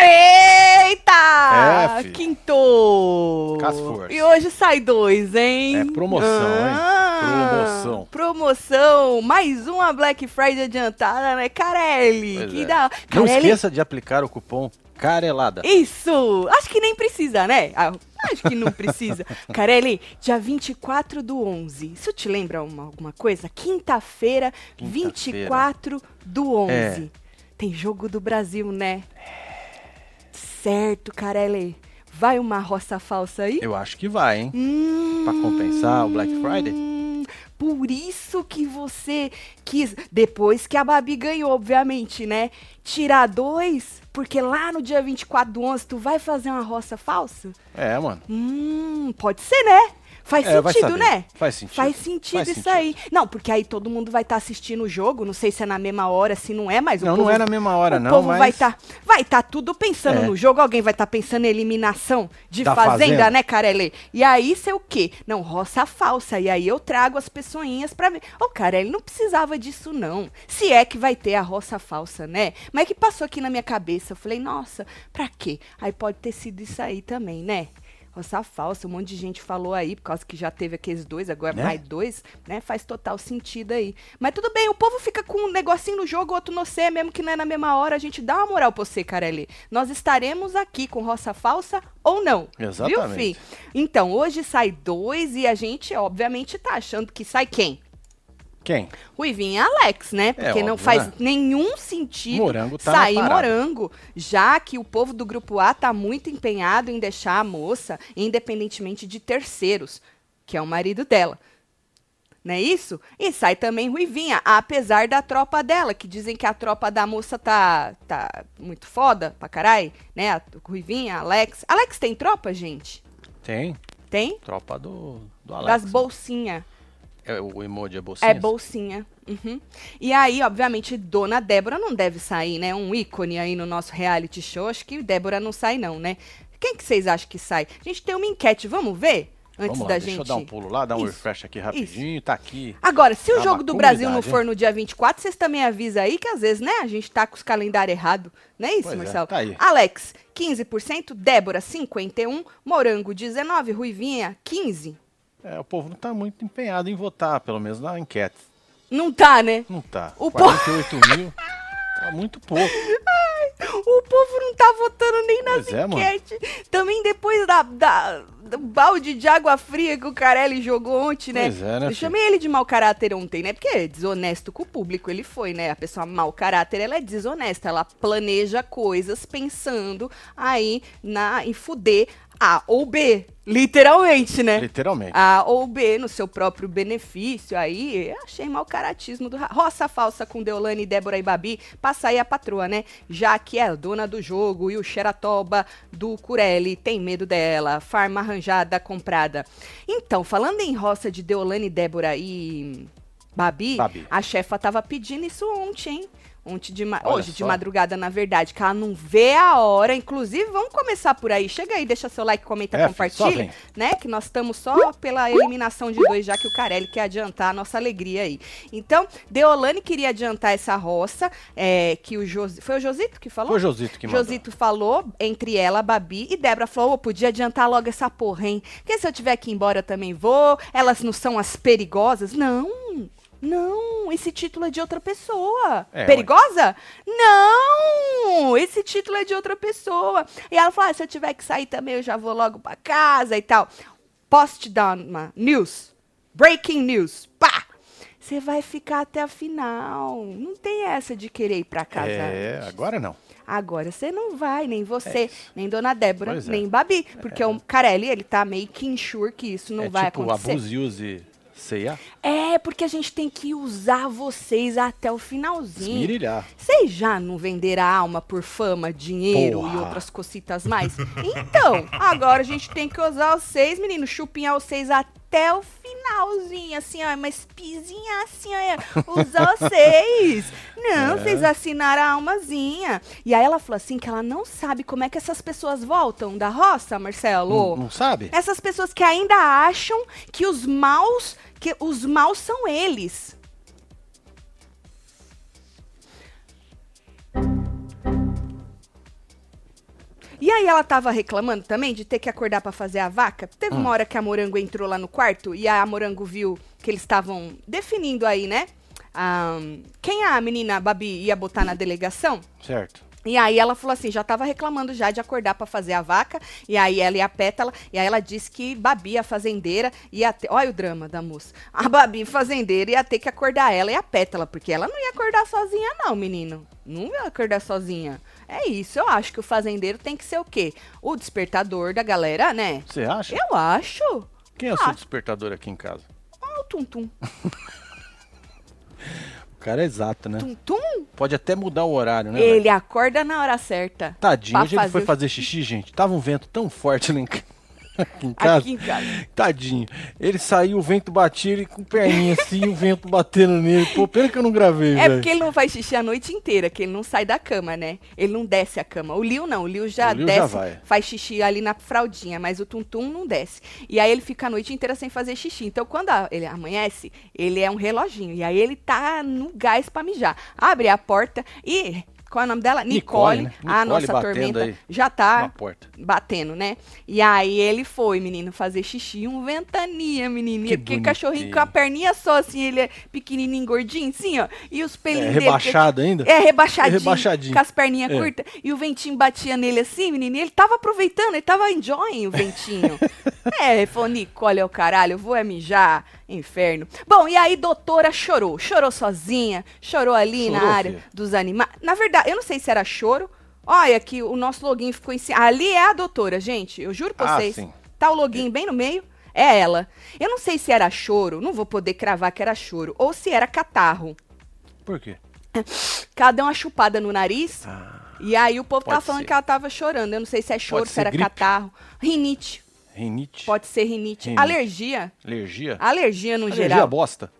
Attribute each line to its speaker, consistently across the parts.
Speaker 1: Eita!
Speaker 2: É.
Speaker 1: Quinto!
Speaker 2: Com as forças.
Speaker 1: E hoje sai dois, hein?
Speaker 2: É promoção, hein? Promoção.
Speaker 1: Promoção! Mais uma Black Friday adiantada, né? Carelli!
Speaker 2: Pois
Speaker 1: que
Speaker 2: é.
Speaker 1: da...
Speaker 2: Não
Speaker 1: Carelli,
Speaker 2: esqueça de aplicar o cupom Carelada.
Speaker 1: Isso! Acho que nem precisa, né? Ah, acho que não precisa. Carelli, dia 24 do 11. Isso te lembra uma- alguma coisa? Quinta-feira,
Speaker 2: Quinta-feira.
Speaker 1: 24 do 11.
Speaker 2: É.
Speaker 1: Tem jogo do Brasil, né? Certo, Carelli. Vai uma roça falsa aí?
Speaker 2: Eu acho que vai, hein?
Speaker 1: Hum,
Speaker 2: Pra compensar o Black Friday?
Speaker 1: Por isso que você quis, depois que a Babi ganhou, obviamente, né? Tirar dois, porque lá no dia 24 do 11 tu vai fazer uma roça falsa?
Speaker 2: É, mano.
Speaker 1: Hum, pode ser, né? Faz
Speaker 2: É,
Speaker 1: sentido, né?
Speaker 2: Faz sentido.
Speaker 1: Faz sentido
Speaker 2: Faz
Speaker 1: isso
Speaker 2: sentido.
Speaker 1: aí. Não, porque aí todo mundo vai estar assistindo o jogo, não sei se é na mesma hora, se não é, mas o
Speaker 2: Não,
Speaker 1: povo
Speaker 2: não é na mesma hora,
Speaker 1: o
Speaker 2: não,
Speaker 1: povo
Speaker 2: mas...
Speaker 1: vai estar vai tá tudo pensando
Speaker 2: É.
Speaker 1: no jogo, alguém vai estar pensando em eliminação de
Speaker 2: Da
Speaker 1: fazenda,
Speaker 2: Fazenda.
Speaker 1: né, Carelli? E aí, sei o quê? Não, roça falsa. E aí eu trago as pessoinhas pra ver. Ô, Carelli, não precisava disso, não. Se é que vai ter a roça falsa, né? Mas é que passou aqui na minha cabeça. Eu falei, nossa, pra quê? Aí pode ter sido isso aí também, né? Roça falsa, um monte de gente falou aí, por causa que já teve aqueles dois, agora
Speaker 2: Né?
Speaker 1: mais dois, né? Faz total sentido aí. Mas tudo bem, o povo fica com um negocinho no jogo, outro no C, mesmo que não é na mesma hora, a gente dá uma moral pra você, Carelli. Nós estaremos aqui com roça falsa ou não. Viu,
Speaker 2: Exatamente.
Speaker 1: fi? Então, hoje sai dois e a gente, obviamente, tá achando que sai quem?
Speaker 2: Quem?
Speaker 1: Ruivinho e Alex, né? Porque não
Speaker 2: óbvio,
Speaker 1: faz
Speaker 2: né?
Speaker 1: nenhum sentido
Speaker 2: Morango tá
Speaker 1: sair morango, já que o povo do grupo A tá muito empenhado em deixar a moça independentemente de terceiros, que é o marido dela. Não é isso? E sai também Ruivinha, apesar da tropa dela, que dizem que a tropa da moça tá, tá muito foda pra caralho, né? A Ruivinha, Alex. Alex tem tropa, gente?
Speaker 2: Tem.
Speaker 1: Tem?
Speaker 2: Tropa do, do Alex.
Speaker 1: Das bolsinhas.
Speaker 2: É, o emoji é bolsinha?
Speaker 1: É bolsinha. Uhum. E aí, obviamente, Dona Débora não deve sair, né? Um ícone aí no nosso reality show. Acho que Débora não sai, não, né? Quem que vocês acham que sai? A gente tem uma enquete, vamos ver? Antes
Speaker 2: Vamos lá,
Speaker 1: da
Speaker 2: deixa
Speaker 1: gente.
Speaker 2: eu dar um pulo lá, dar um
Speaker 1: Isso,
Speaker 2: refresh aqui rapidinho. Tá aqui.
Speaker 1: Agora, se o
Speaker 2: Dá uma
Speaker 1: jogo do Brasil não for no dia 24, vocês também avisam aí que às vezes, né, a gente tá com os calendários errados. Não é isso,
Speaker 2: Pois é,
Speaker 1: Marcelo?
Speaker 2: tá aí.
Speaker 1: Alex, 15%, Débora, 51%, Morango, 19%, Ruivinha, 15%.
Speaker 2: É, o povo não tá muito empenhado em votar, pelo menos na enquete.
Speaker 1: Não tá, né?
Speaker 2: Não tá.
Speaker 1: O
Speaker 2: 48 mil. Tá muito pouco.
Speaker 1: O povo não tá votando nem nas
Speaker 2: Pois é, mano.
Speaker 1: enquetes. Também depois da, da- do balde de água fria que o Carelli jogou ontem, né?
Speaker 2: Pois é, né,
Speaker 1: Eu chamei ele de mau caráter ontem, né? Porque é desonesto com o público ele foi, né? A pessoa mau caráter, ela é desonesta. Ela planeja coisas pensando aí na, em fuder A ou B. Literalmente, né?
Speaker 2: Literalmente.
Speaker 1: A ou B no seu próprio benefício. Aí, eu achei mau caratismo do Roça falsa com Deolane, Débora e Babi. Passa aí a patroa, né? Já que é a dona do jogo e o xeratoba do Curelli tem medo dela. Farma arranjada, comprada. Então, falando em roça de Deolane, Débora e Babi,
Speaker 2: Babi.
Speaker 1: a chefa tava pedindo isso ontem, hein? Ontem de ma- hoje de madrugada, na verdade, que ela não vê a hora. Inclusive, vamos começar por aí. Chega aí, deixa seu like, comenta,
Speaker 2: É,
Speaker 1: compartilha né? Que nós estamos só pela eliminação de dois, já que o Carelli quer adiantar a nossa alegria aí. Então, Deolane queria adiantar essa roça, é, que o Josi... Foi o Josito que falou?
Speaker 2: Foi o Josito que mandou.
Speaker 1: Josito falou, entre ela, Babi e Débora falou, "Ô, podia adiantar logo essa porra, hein? Porque se eu tiver que ir embora eu também vou, elas não são as perigosas. Não, não, esse título é de outra pessoa.
Speaker 2: É,
Speaker 1: Perigosa? Não, esse título é de outra pessoa. E ela falou, ah, se eu tiver que sair também eu já vou logo pra casa e tal. Posso te dar uma news? Breaking news, pá! Você vai ficar até a final. Não tem essa de querer ir pra casa
Speaker 2: É,
Speaker 1: antes.
Speaker 2: agora não.
Speaker 1: Agora você não vai, nem você,
Speaker 2: É.
Speaker 1: nem Dona Débora,
Speaker 2: Pois é.
Speaker 1: nem Babi. Porque o Carelli, ele tá meio que ensure que isso não
Speaker 2: é
Speaker 1: vai
Speaker 2: tipo
Speaker 1: acontecer.
Speaker 2: abuse use ceia,
Speaker 1: É, porque a gente tem que usar vocês até o finalzinho.
Speaker 2: esmirilhar.
Speaker 1: Vocês já não venderam a alma por fama, dinheiro e
Speaker 2: Porra.
Speaker 1: outras cocitas mais? Então, agora a gente tem que usar vocês, meninos, chupinhar vocês até até o finalzinho, assim, ó, mas pizinha assim, ó, os vocês. Não,
Speaker 2: É.
Speaker 1: vocês assinaram a almazinha. E aí ela falou assim que ela não sabe como é que essas pessoas voltam da roça, Marcelo.
Speaker 2: Não, não sabe?
Speaker 1: Essas pessoas que ainda acham que os maus, que os maus são eles. E aí ela tava reclamando também de ter que acordar pra fazer a vaca. Teve uma hora que a Morango entrou lá no quarto e a Morango viu que eles estavam definindo aí, né? ah, quem a menina Babi ia botar na delegação.
Speaker 2: Certo.
Speaker 1: E aí ela falou assim, já tava reclamando já de acordar pra fazer a vaca, e aí ela e a Pétala, e aí ela disse que Babi, a fazendeira, ia ter... Olha o drama da moça. A Babi, fazendeira, ia ter que acordar ela e a Pétala, porque ela não ia acordar sozinha não, menino. Não ia acordar sozinha. É isso, eu acho que o fazendeiro tem que ser o quê? O despertador da galera, né?
Speaker 2: Você acha?
Speaker 1: Eu acho.
Speaker 2: Quem é o seu
Speaker 1: Ah.
Speaker 2: despertador aqui em casa?
Speaker 1: Ó o tum-tum.
Speaker 2: O cara é exato, né?
Speaker 1: Tum-tum,
Speaker 2: Pode até mudar o horário, né? velho?
Speaker 1: ele acorda na hora certa.
Speaker 2: Tadinho, hoje ele foi
Speaker 1: fazer o-
Speaker 2: fazer xixi, gente. Tava um vento tão forte lá em ca- aqui em casa.
Speaker 1: Aqui em casa.
Speaker 2: Tadinho. Ele saiu, o vento batia, ele com perninha assim, o vento batendo nele. Pô, pena que eu não gravei,
Speaker 1: É
Speaker 2: velho.
Speaker 1: porque ele não faz xixi a noite inteira, que ele não sai da cama, né? Ele não desce a cama. O Liu não, o Liu já
Speaker 2: O Liu
Speaker 1: desce,
Speaker 2: já
Speaker 1: faz xixi ali na fraldinha, mas o Tum-Tum não desce. E aí ele fica a noite inteira sem fazer xixi. Então quando a- ele amanhece, ele é um reloginho. E aí ele tá no gás pra mijar. Abre a porta e... Qual é o nome dela?
Speaker 2: Nicole,
Speaker 1: Nicole,
Speaker 2: né?
Speaker 1: a
Speaker 2: Nicole
Speaker 1: nossa
Speaker 2: batendo
Speaker 1: tormenta, já tá batendo, né? E aí ele foi, menino, fazer xixi, um ventania, menininha.
Speaker 2: Que
Speaker 1: Porque cachorrinho com a perninha só, assim, ele é pequenininho, gordinho, assim, ó. E os
Speaker 2: É,
Speaker 1: pelinhos dele...
Speaker 2: rebaixado ainda?
Speaker 1: É, rebaixadinho,
Speaker 2: É rebaixadinho.
Speaker 1: com as perninhas
Speaker 2: É.
Speaker 1: curtas. E o ventinho batia nele assim, menino. E ele tava aproveitando, ele tava enjoying o ventinho. é, falou, Nicole, é o caralho, eu vou é mijar, inferno. Bom, e aí doutora chorou. Chorou sozinha, chorou ali na
Speaker 2: Chorou,
Speaker 1: área
Speaker 2: filha?
Speaker 1: dos animais. Na verdade, eu não sei se era choro. Olha que o nosso login ficou em cima. Ali é a doutora, gente. Eu juro pra
Speaker 2: Ah,
Speaker 1: vocês.
Speaker 2: sim.
Speaker 1: Tá o login bem no meio. É ela. Eu não sei se era choro, não vou poder cravar que era choro, ou se era catarro.
Speaker 2: Por quê?
Speaker 1: Ela deu uma chupada no nariz. E aí o povo
Speaker 2: pode
Speaker 1: tá falando
Speaker 2: ser.
Speaker 1: que ela tava chorando. Eu não sei se é choro, se
Speaker 2: ser
Speaker 1: era
Speaker 2: gripe.
Speaker 1: catarro. Rinite.
Speaker 2: Rinite?
Speaker 1: Pode ser rinite.
Speaker 2: Rinite.
Speaker 1: Alergia.
Speaker 2: Alergia?
Speaker 1: Alergia no
Speaker 2: Alergia
Speaker 1: geral.
Speaker 2: à bosta?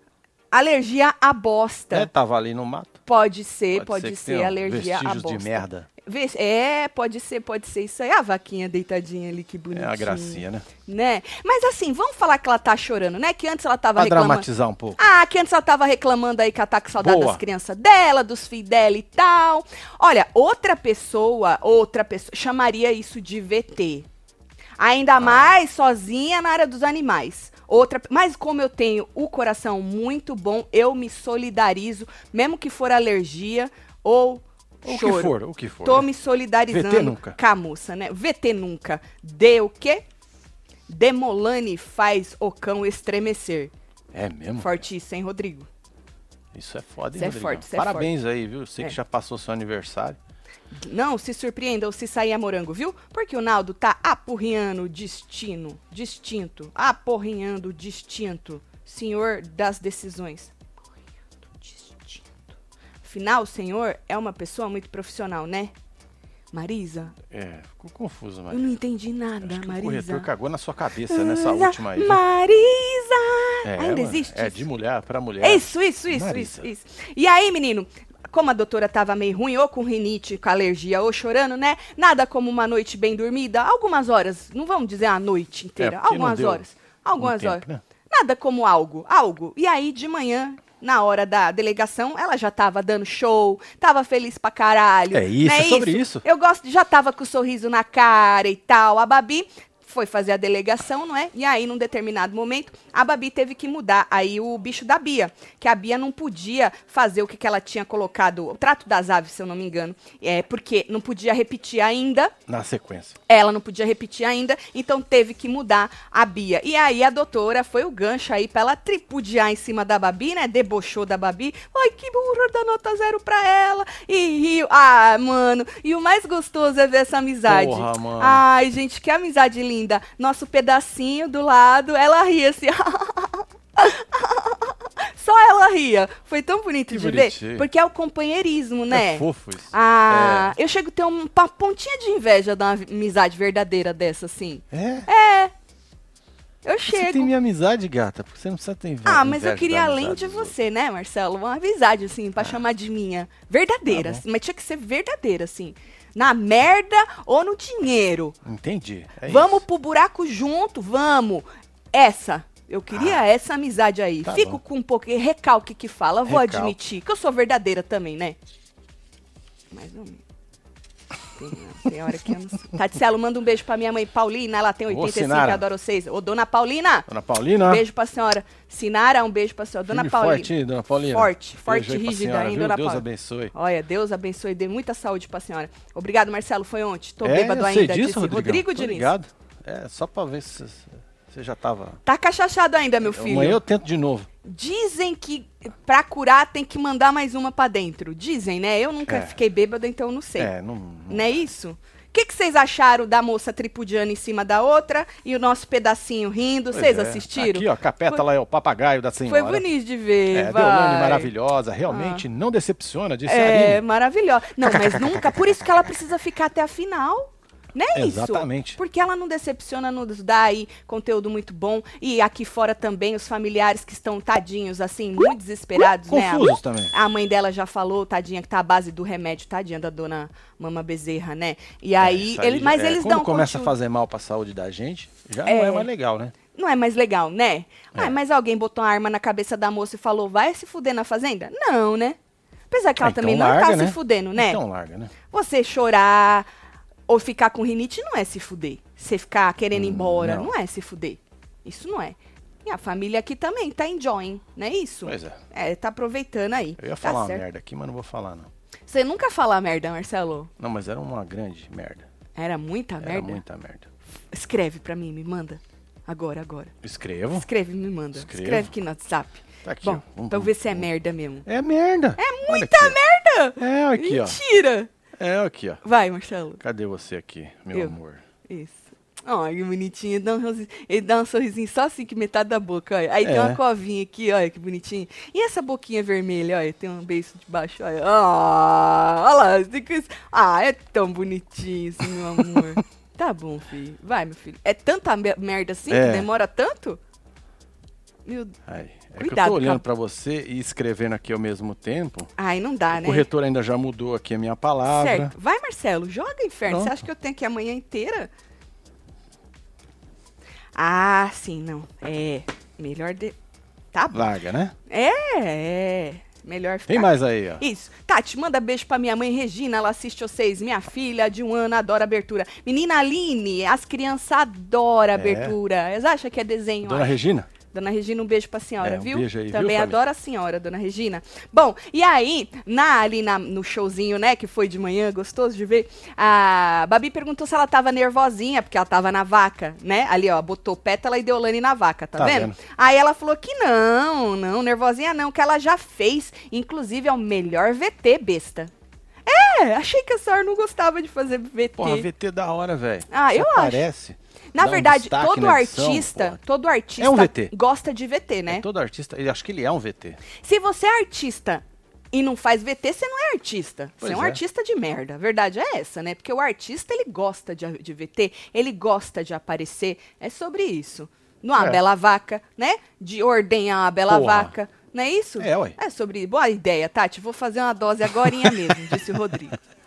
Speaker 1: Alergia à bosta.
Speaker 2: É, tava ali no mato.
Speaker 1: Pode ser, pode,
Speaker 2: que
Speaker 1: ser,
Speaker 2: tenha
Speaker 1: alergia à
Speaker 2: vestígios
Speaker 1: bosta.
Speaker 2: de merda.
Speaker 1: Vê- É, pode ser, pode ser isso aí. A vaquinha deitadinha ali, que
Speaker 2: É
Speaker 1: bonitinha.
Speaker 2: uma gracinha, né?
Speaker 1: Né? Mas assim, vamos falar que ela tá chorando, né? Que antes ela tava
Speaker 2: Pra
Speaker 1: reclamando.
Speaker 2: dramatizar um pouco.
Speaker 1: Ah, que antes ela tava reclamando aí que ela tá com saudade
Speaker 2: Boa.
Speaker 1: das crianças dela, dos filhos dela e tal. Olha, outra pessoa, outra pessoa, chamaria isso de VT. Ainda
Speaker 2: Ah.
Speaker 1: mais sozinha na área dos animais. Outra, mas como eu tenho o coração muito bom, eu me solidarizo, mesmo que for alergia ou
Speaker 2: O
Speaker 1: choro.
Speaker 2: que for, o que for.
Speaker 1: Tô
Speaker 2: né?
Speaker 1: me solidarizando
Speaker 2: VT nunca.
Speaker 1: com a moça, né? VT nunca. De o quê? Demolane faz o cão estremecer.
Speaker 2: É mesmo?
Speaker 1: Fortíssimo, hein, Rodrigo?
Speaker 2: Isso é foda, hein,
Speaker 1: Isso é
Speaker 2: Rodrigão?
Speaker 1: forte, isso é
Speaker 2: Parabéns aí, viu? Sei
Speaker 1: É.
Speaker 2: que já passou seu aniversário.
Speaker 1: Não se surpreendam se sair a morango, viu? Porque o Naldo tá apurrinhando o destino, distinto, apurrinhando o distinto, senhor das decisões. Apurrinhando o distinto. Afinal, o senhor é uma pessoa muito profissional, né? Marisa,
Speaker 2: É, ficou confuso, mas.
Speaker 1: eu não entendi nada,
Speaker 2: Acho que o
Speaker 1: Marisa.
Speaker 2: corretor cagou na sua cabeça nessa
Speaker 1: Marisa,
Speaker 2: última aí. viu?
Speaker 1: Marisa!
Speaker 2: É,
Speaker 1: Ainda
Speaker 2: mano,
Speaker 1: existe
Speaker 2: É
Speaker 1: isso?
Speaker 2: de mulher pra mulher.
Speaker 1: Isso, isso, isso,
Speaker 2: Marisa.
Speaker 1: isso, isso. E aí, menino, como a doutora tava meio ruim, ou com rinite, com alergia, ou chorando, né? Nada como uma noite bem dormida, algumas horas, não vamos dizer a noite inteira,
Speaker 2: É,
Speaker 1: algumas horas, algumas
Speaker 2: um
Speaker 1: horas.
Speaker 2: tempo, né?
Speaker 1: Nada como algo, algo. E aí, de manhã, na hora da delegação, ela já tava dando show, tava feliz pra caralho.
Speaker 2: É isso,
Speaker 1: não
Speaker 2: é sobre isso.
Speaker 1: Eu gosto, já tava com o sorriso na cara e tal. A Babi foi fazer a delegação, não é? E aí, num determinado momento, a Babi teve que mudar aí o bicho da Bia, que a Bia não podia fazer o que, que ela tinha colocado, o trato das aves, se eu não me engano, é porque não podia repetir ainda.
Speaker 2: Na sequência.
Speaker 1: Ela não podia repetir ainda, então teve que mudar a Bia. E aí a doutora foi o gancho aí pra ela tripudiar em cima da Babi, né? Debochou da Babi. Ai, que burra, dá nota zero pra ela. E riu. Ah, mano. E o mais gostoso é ver essa amizade.
Speaker 2: Porra, mano.
Speaker 1: Ai, gente, que amizade linda. Nosso pedacinho do lado, ela ria assim. Só ela ria. Foi tão bonito
Speaker 2: Que
Speaker 1: de
Speaker 2: bonitinho.
Speaker 1: ver. Porque é o companheirismo, né?
Speaker 2: É fofo isso.
Speaker 1: Ah, eu chego a ter um- uma pontinha de inveja uma amizade verdadeira dessa, assim.
Speaker 2: É?
Speaker 1: Eu
Speaker 2: Você
Speaker 1: chego.
Speaker 2: tem minha amizade, gata. Porque você não precisa ter inveja.
Speaker 1: Ah, mas eu
Speaker 2: inveja
Speaker 1: queria
Speaker 2: da
Speaker 1: além de você, né, Marcelo? Uma amizade, assim, pra chamar de minha. Verdadeira.
Speaker 2: Tá
Speaker 1: assim, mas tinha que ser verdadeira, assim. Na merda ou no dinheiro.
Speaker 2: Entendi. é
Speaker 1: vamos
Speaker 2: isso.
Speaker 1: pro buraco junto, vamos. Essa. Eu queria essa amizade aí.
Speaker 2: tá
Speaker 1: Fico
Speaker 2: bom.
Speaker 1: com um pouquinho recalque que fala. Vou
Speaker 2: Recalque.
Speaker 1: admitir que eu sou verdadeira também, né? Mais ou menos. Tem, tem hora que eu não sei. Manda um beijo pra minha mãe Paulina. Ela tem
Speaker 2: Ô,
Speaker 1: 85,
Speaker 2: Sinara.
Speaker 1: adoro vocês. Ô, dona Paulina.
Speaker 2: Dona Paulina.
Speaker 1: Beijo pra senhora. Sinara, um beijo pra senhora. Dona
Speaker 2: e
Speaker 1: Paulina.
Speaker 2: forte, dona Paulina.
Speaker 1: Forte,
Speaker 2: Beijo
Speaker 1: forte,
Speaker 2: pra
Speaker 1: rígida,
Speaker 2: senhora,
Speaker 1: hein,
Speaker 2: viu?
Speaker 1: dona
Speaker 2: Deus
Speaker 1: Paula?
Speaker 2: abençoe.
Speaker 1: Olha, Deus abençoe, dê muita saúde pra senhora. Obrigado, Marcelo, foi ontem. Tô
Speaker 2: é,
Speaker 1: bêbado
Speaker 2: eu sei
Speaker 1: ainda,
Speaker 2: disso,
Speaker 1: disse
Speaker 2: Rodrigão.
Speaker 1: Rodrigo Diniz.
Speaker 2: ligado. É, só pra ver se você já tava...
Speaker 1: Tá cachachado ainda, meu filho.
Speaker 2: Amanhã eu tento de novo.
Speaker 1: Dizem que pra curar tem que mandar mais uma pra dentro. Dizem, né? Eu nunca
Speaker 2: É.
Speaker 1: fiquei bêbada, então eu não sei.
Speaker 2: É, não... não-
Speaker 1: Não é isso? O que, que vocês acharam da moça tripudiana em cima da outra e o nosso pedacinho rindo?
Speaker 2: Pois
Speaker 1: Vocês
Speaker 2: é.
Speaker 1: assistiram?
Speaker 2: Aqui, ó, capeta
Speaker 1: Foi-
Speaker 2: lá é o papagaio da senhora.
Speaker 1: Foi bonito de ver,
Speaker 2: É,
Speaker 1: vai.
Speaker 2: Deolane maravilhosa, realmente não decepciona, disse
Speaker 1: É, maravilhosa. Não, mas nunca. Por isso que ela precisa ficar até a final. Não é isso?
Speaker 2: Exatamente.
Speaker 1: Porque ela não decepciona, nos dá aí conteúdo muito bom. E aqui fora também, os familiares que estão tadinhos, assim, muito desesperados, né?
Speaker 2: Confusos também.
Speaker 1: A mãe dela já falou, tadinha, que tá à base do remédio, tadinha da dona Mama Bezerra, né? E aí,
Speaker 2: Isso
Speaker 1: ele, mas
Speaker 2: é,
Speaker 1: eles
Speaker 2: quando
Speaker 1: dão
Speaker 2: começa a
Speaker 1: conteúdo.
Speaker 2: fazer mal pra saúde da gente, já
Speaker 1: É.
Speaker 2: não é mais legal, né?
Speaker 1: Não é mais legal, né?
Speaker 2: É.
Speaker 1: Ué, mas alguém botou uma arma na cabeça da moça e falou, vai se fuder na fazenda? Não, né? Apesar que ela
Speaker 2: Ah, então
Speaker 1: também não
Speaker 2: larga,
Speaker 1: tá
Speaker 2: né?
Speaker 1: se fudendo, né?
Speaker 2: Então larga, né?
Speaker 1: Você chorar ou ficar com rinite não é se fuder. Você ficar querendo ir embora
Speaker 2: não.
Speaker 1: não. é se fuder. Isso não é. E a família aqui também tá enjoying, não é isso?
Speaker 2: Pois é.
Speaker 1: É, tá aproveitando aí.
Speaker 2: Eu ia
Speaker 1: tá
Speaker 2: falar uma
Speaker 1: certo.
Speaker 2: merda aqui, mas não vou falar, não.
Speaker 1: Você nunca fala merda, Marcelo?
Speaker 2: Não, mas era uma grande merda.
Speaker 1: Era muita
Speaker 2: Era
Speaker 1: merda?
Speaker 2: muita merda.
Speaker 1: Escreve pra mim, me manda. Agora, agora.
Speaker 2: Escrevo.
Speaker 1: Escreve, me manda.
Speaker 2: Escrevo.
Speaker 1: Escreve aqui no WhatsApp.
Speaker 2: Tá aqui,
Speaker 1: Bom,
Speaker 2: ó. Vamos-
Speaker 1: pra eu ver se é merda mesmo.
Speaker 2: É merda.
Speaker 1: É muita merda!
Speaker 2: É, aqui, ó.
Speaker 1: Mentira!
Speaker 2: É, aqui, ó.
Speaker 1: Vai, Marcelo.
Speaker 2: Cadê você aqui, meu
Speaker 1: Eu.
Speaker 2: amor?
Speaker 1: Isso. Ai, que bonitinho. Ele dá, um, sorrisinho- ele dá um sorrisinho só assim, que metade da boca, olha. Aí tem
Speaker 2: É.
Speaker 1: uma covinha aqui, olha, que bonitinho. E essa boquinha vermelha, olha, tem um beijo de baixo, olha. Ah, olha lá. tem que- Ah, é tão bonitinho meu amor. tá bom, filho. Vai, meu filho. É tanta me- merda assim
Speaker 2: É.
Speaker 1: que demora tanto? Meu...
Speaker 2: Ai, é que eu
Speaker 1: Cuidado,
Speaker 2: tô olhando pra você e escrevendo aqui ao mesmo tempo.
Speaker 1: Ai, não dá,
Speaker 2: O
Speaker 1: né?
Speaker 2: corretor ainda já mudou aqui a minha palavra.
Speaker 1: Certo. Vai, Marcelo, joga inferno. Você
Speaker 2: Pronto.
Speaker 1: acha que eu tenho aqui a manhã inteira? Ah, sim, não. É. Melhor de. Tá bom.
Speaker 2: Larga, né?
Speaker 1: É, é. Melhor ficar.
Speaker 2: Tem mais aí, ó.
Speaker 1: Isso. Tati, manda beijo pra minha mãe Regina, ela assiste vocês. Minha filha de um ano adora abertura. Menina Aline, as crianças adoram abertura. Eles acham que é desenho,
Speaker 2: É. Dona
Speaker 1: acho.
Speaker 2: Regina?
Speaker 1: Dona Regina, um beijo pra senhora,
Speaker 2: É, um
Speaker 1: viu?
Speaker 2: beijo aí, viu,
Speaker 1: Também
Speaker 2: Fabi?
Speaker 1: adoro a senhora, Dona Regina. Bom, e aí, na, ali na- no showzinho, né, que foi de manhã, gostoso de ver, a Babi perguntou se ela tava nervosinha, porque ela tava na vaca, né? Ali, ó, botou pétala e Deolane na vaca, tá,
Speaker 2: Tá
Speaker 1: vendo?
Speaker 2: vendo?
Speaker 1: Aí ela falou que não, não, nervosinha não, que ela já fez. Inclusive, é o melhor VT, besta. É, achei que a senhora não gostava de fazer VT.
Speaker 2: Porra, VT da hora, velho.
Speaker 1: Ah,
Speaker 2: Você
Speaker 1: eu acho.
Speaker 2: Aparece.
Speaker 1: Na
Speaker 2: dá um
Speaker 1: verdade, todo
Speaker 2: na edição,
Speaker 1: artista, todo artista
Speaker 2: É um VT.
Speaker 1: gosta de VT, né?
Speaker 2: É, todo artista, eu acho que ele é um VT.
Speaker 1: Se você é artista e não faz VT, você não é artista.
Speaker 2: Pois
Speaker 1: você é um
Speaker 2: é.
Speaker 1: artista de merda. A verdade é essa, né? Porque o artista, ele gosta de, de VT, ele gosta de aparecer. É sobre isso. Numa
Speaker 2: É.
Speaker 1: bela vaca, né? De ordenhar uma bela
Speaker 2: Porra.
Speaker 1: vaca. Não é isso?
Speaker 2: É, ué.
Speaker 1: É sobre Boa ideia, Tati. Vou fazer uma dose agorinha mesmo, disse o Rodrigo.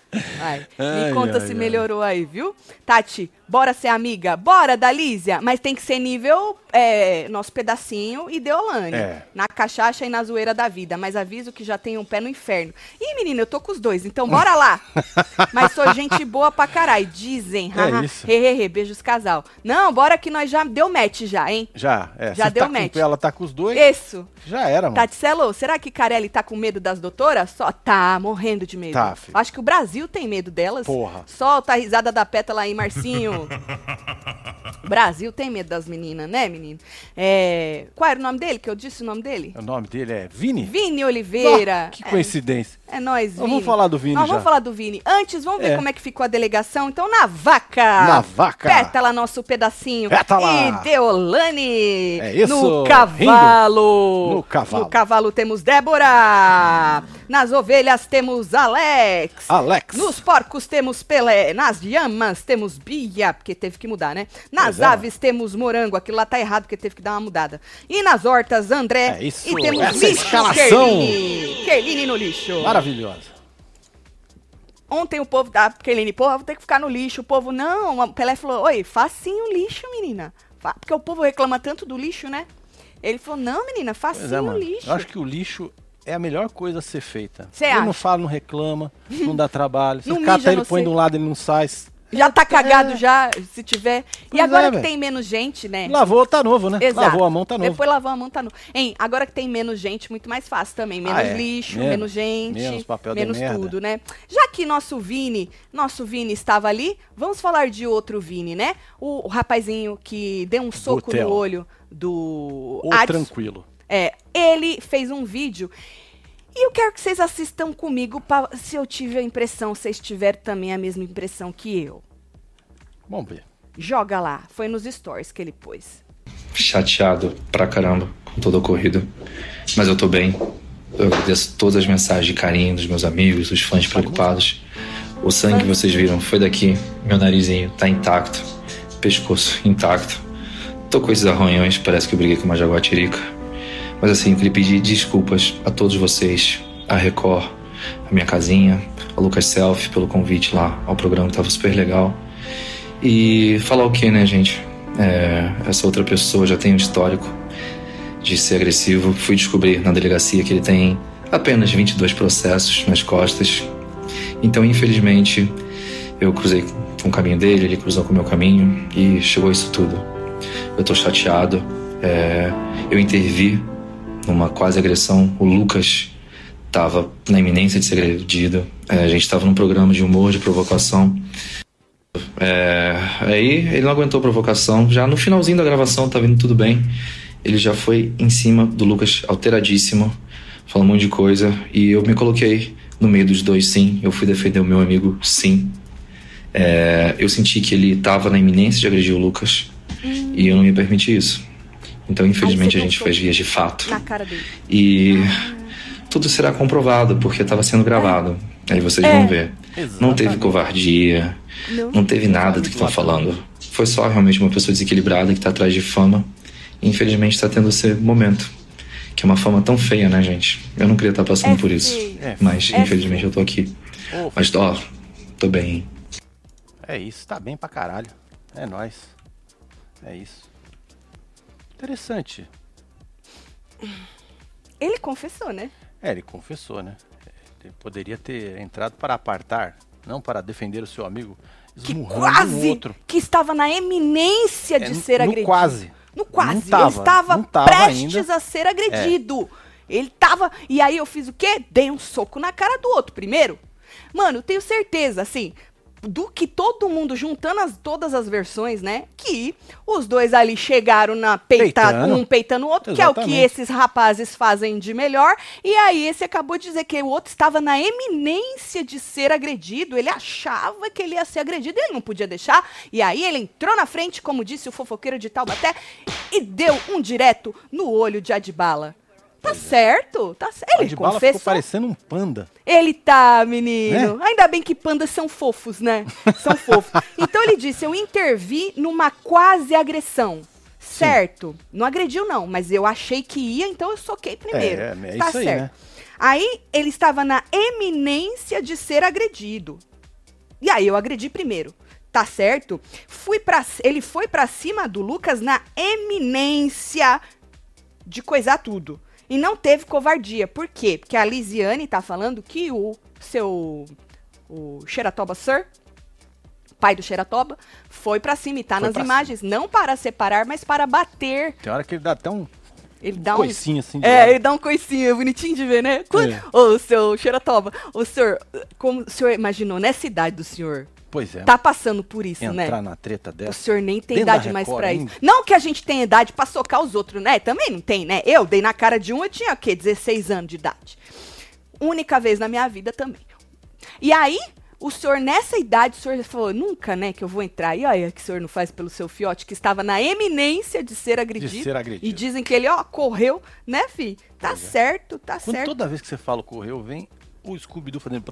Speaker 1: Ai,
Speaker 2: Ai,
Speaker 1: me conta
Speaker 2: ai,
Speaker 1: se
Speaker 2: ai.
Speaker 1: melhorou aí, viu? Tati, bora ser amiga? Bora, Dalísia! Mas tem que ser nível é, nosso pedacinho e Deolane.
Speaker 2: É.
Speaker 1: Na cachaça e na zoeira da vida. Mas aviso que já tem um pé no inferno. Ih, menina, eu tô com os dois, então bora lá! mas sou gente boa pra caralho. Dizem.
Speaker 2: É isso.
Speaker 1: He, he, he, beijos casal. Não, bora que nós já deu match já, hein?
Speaker 2: Já, é.
Speaker 1: Já deu
Speaker 2: tá
Speaker 1: match.
Speaker 2: Com, ela tá com os dois,
Speaker 1: Isso.
Speaker 2: já era, mano.
Speaker 1: Tatselo, será que Carelli tá com medo das doutoras? Só tá, morrendo de medo.
Speaker 2: Tá, filho.
Speaker 1: Acho que o Brasil tem medo delas.
Speaker 2: Porra.
Speaker 1: Solta a risada da pétala aí, Marcinho. Brasil tem medo das meninas, né, menino? É, Qual era o nome dele? Que eu disse o nome dele?
Speaker 2: O nome dele é Vini?
Speaker 1: Vini Oliveira.
Speaker 2: Ah, que coincidência.
Speaker 1: É, é nóis, Vini.
Speaker 2: Vamos falar do Vini
Speaker 1: Nós
Speaker 2: já.
Speaker 1: vamos falar do Vini. Antes, vamos ver
Speaker 2: É.
Speaker 1: como é que ficou a delegação. Então, na vaca.
Speaker 2: Na vaca.
Speaker 1: Pétala, nosso pedacinho.
Speaker 2: Pétala.
Speaker 1: E Deolane.
Speaker 2: É isso,
Speaker 1: No cavalo.
Speaker 2: No cavalo.
Speaker 1: No cavalo temos Débora. Nas ovelhas temos Alex.
Speaker 2: Alex.
Speaker 1: Nos porcos temos Pelé. Nas llamas temos Bia, porque teve que mudar, né? Nas
Speaker 2: é.
Speaker 1: aves temos Morango. Aquilo lá tá errado, porque teve que dar uma mudada. E nas hortas, André.
Speaker 2: É isso,
Speaker 1: E temos
Speaker 2: essa é
Speaker 1: lixo,
Speaker 2: escalação.
Speaker 1: Kerline. Kerline no lixo.
Speaker 2: Maravilhosa.
Speaker 1: Ontem o povo da Kerline, porra, vou ter que ficar no lixo. O povo, não. Pelé falou, oi, facinho o lixo, menina. Porque o povo reclama tanto do lixo, né? Ele falou, não, menina,
Speaker 2: Pois
Speaker 1: facinho
Speaker 2: é,
Speaker 1: o lixo.
Speaker 2: Eu acho que o lixo é a melhor coisa a ser feita.
Speaker 1: Cê
Speaker 2: ele
Speaker 1: acha?
Speaker 2: não fala, não reclama, não dá trabalho. Você
Speaker 1: Não
Speaker 2: cata
Speaker 1: mija
Speaker 2: ele, põe
Speaker 1: seco.
Speaker 2: de um lado, ele não sai.
Speaker 1: Já tá cagado já, se tiver. e
Speaker 2: Pois
Speaker 1: agora
Speaker 2: é,
Speaker 1: que tem menos gente, né?
Speaker 2: Lavou, tá novo, né?
Speaker 1: Exato.
Speaker 2: Lavou a mão, tá novo.
Speaker 1: Depois lavou a mão, tá novo. Hein, agora que tem menos gente, muito mais fácil também. Menos
Speaker 2: Ah, é.
Speaker 1: lixo,
Speaker 2: Menos.
Speaker 1: menos, gente,
Speaker 2: Menos papel de
Speaker 1: menos
Speaker 2: merda.
Speaker 1: tudo, né? Já que nosso Vini, nosso Vini estava ali, vamos falar de outro Vini, né? O, o rapazinho que deu um soco no olho do
Speaker 2: Ou
Speaker 1: Adson.
Speaker 2: tranquilo.
Speaker 1: É, ele fez um vídeo e eu quero que vocês assistam comigo pra, se eu tive a impressão, vocês tiveram também a mesma impressão que eu.
Speaker 2: Vamos ver.
Speaker 1: Joga lá, foi nos stories que ele pôs.
Speaker 3: chateado pra caramba com todo o ocorrido. Mas eu tô bem. Eu agradeço todas as mensagens de carinho dos meus amigos, dos fãs preocupados. O sangue que vocês viram foi daqui. Meu narizinho tá intacto. Pescoço intacto. Tô com esses arranhões, parece que eu briguei com uma jaguatirica. Mas assim, queria pedir desculpas a todos vocês, a Record, a minha casinha, a Lucas Self pelo convite lá ao programa que tava super legal. E falar o que, né, gente? É, essa outra pessoa já tem um histórico de ser agressivo. Fui descobrir na delegacia que ele tem apenas 22 processos nas costas. Então, infelizmente, eu cruzei com o caminho dele, ele cruzou com o meu caminho e chegou isso tudo. Eu tô chateado. é, eu intervi numa quase agressão. O Lucas estava na iminência de ser agredido. É, a gente estava num programa de humor, de provocação. É, aí ele não aguentou a provocação. Já no finalzinho da gravação, tá vindo tudo bem. Ele já foi em cima do Lucas, alteradíssimo, falando um monte de coisa. E eu me coloquei no meio dos dois, sim. Eu fui defender o meu amigo, sim. É, eu senti que ele tava na iminência de agredir o Lucas. E eu não ia permitir isso. Então, infelizmente, a gente fez vias de fato.
Speaker 1: Na cara dele.
Speaker 3: E tudo será comprovado, porque estava sendo gravado. Aí vocês
Speaker 1: É.
Speaker 3: vão ver. Não teve covardia,
Speaker 1: Não.
Speaker 3: não teve nada do que estão falando. Foi só realmente uma pessoa desequilibrada que tá atrás de fama. E infelizmente tá tendo esse momento. Que é uma fama tão feia, né, gente? Eu não queria estar passando
Speaker 1: É
Speaker 3: por isso.
Speaker 2: É,
Speaker 3: Mas
Speaker 1: É
Speaker 3: infelizmente eu tô aqui. Mas ó, tô bem. hein?
Speaker 2: É isso, tá bem pra caralho. É nóis. É isso. Interessante.
Speaker 1: Ele confessou, né?
Speaker 2: É, ele confessou, né? Ele poderia ter entrado para apartar, não para defender o seu amigo,
Speaker 1: Que
Speaker 2: esmurrando um
Speaker 1: quase
Speaker 2: outro.
Speaker 1: que estava na eminência de
Speaker 2: É,
Speaker 1: ser
Speaker 2: no
Speaker 1: agredido.
Speaker 2: quase.
Speaker 1: No quase.
Speaker 2: Não tava,
Speaker 1: ele estava
Speaker 2: tava
Speaker 1: prestes
Speaker 2: ainda. É.
Speaker 1: a ser agredido. Ele tava. E aí eu fiz o quê? Dei um soco na cara do outro primeiro. Mano, eu tenho certeza, assim, do que todo mundo, juntando as- todas as versões, né? Que os dois ali chegaram na peitada,
Speaker 2: Peitando.
Speaker 1: um peitando o outro, que é o que
Speaker 2: Exatamente.
Speaker 1: esses rapazes fazem de melhor. E aí esse acabou de dizer que o outro estava na eminência de ser agredido. Ele achava que ele ia ser agredido e ele não podia deixar. E aí ele entrou na frente, como disse o fofoqueiro de Taubaté, e deu um direto no olho de Adbala. Tá certo, tá certo. Ele
Speaker 2: bala ficou parecendo um panda.
Speaker 1: Ele tá, menino.
Speaker 2: Né?
Speaker 1: Ainda bem que pandas são fofos, né? São fofos. Então ele disse: eu intervi numa quase agressão. Certo. Não agrediu, não, mas eu achei que ia, então eu soquei primeiro.
Speaker 2: É, é
Speaker 1: tá
Speaker 2: isso aí,
Speaker 1: certo.
Speaker 2: né?
Speaker 1: Aí ele estava na eminência de ser agredido. E aí eu agredi primeiro. Tá certo? Fui para ele foi pra cima do Lucas na eminência de coisar tudo. E não teve covardia. Por quê? Porque a Lisiane tá falando que o seu o Xeratoba Sir, pai do Xeratoba, foi pra cima e tá
Speaker 2: Foi
Speaker 1: nas imagens, não para separar, mas para bater.
Speaker 2: Tem hora que ele dá até um
Speaker 1: Ele dá um
Speaker 2: coicinho assim
Speaker 1: é,
Speaker 2: lado.
Speaker 1: ele dá um coicinho, bonitinho de ver, né? Quando-
Speaker 2: É.
Speaker 1: Ô, seu Xeratoba, o senhor, como o senhor imaginou, nessa idade do senhor,
Speaker 2: Pois é.
Speaker 1: tá passando por isso,
Speaker 2: entrar
Speaker 1: né?
Speaker 2: na treta
Speaker 1: O
Speaker 2: dessa.
Speaker 1: senhor nem tem idade mais
Speaker 2: Record
Speaker 1: pra isso. Não que a gente tenha idade pra socar os outros, né? Também não tem, né? Eu dei na cara de um, eu tinha o quê? 16 anos de idade. Única vez na minha vida também. E aí, o senhor, nessa idade, o senhor falou, nunca, né, que eu vou entrar. E olha, que o senhor não faz pelo seu fiote, que estava na eminência de ser agredido.
Speaker 2: ser agredido.
Speaker 1: E dizem que ele, ó, correu, né, fi? Tá certo, tá
Speaker 2: Quando
Speaker 1: certo.
Speaker 2: toda vez que você fala correu, vem O Scooby-Doo fazendo.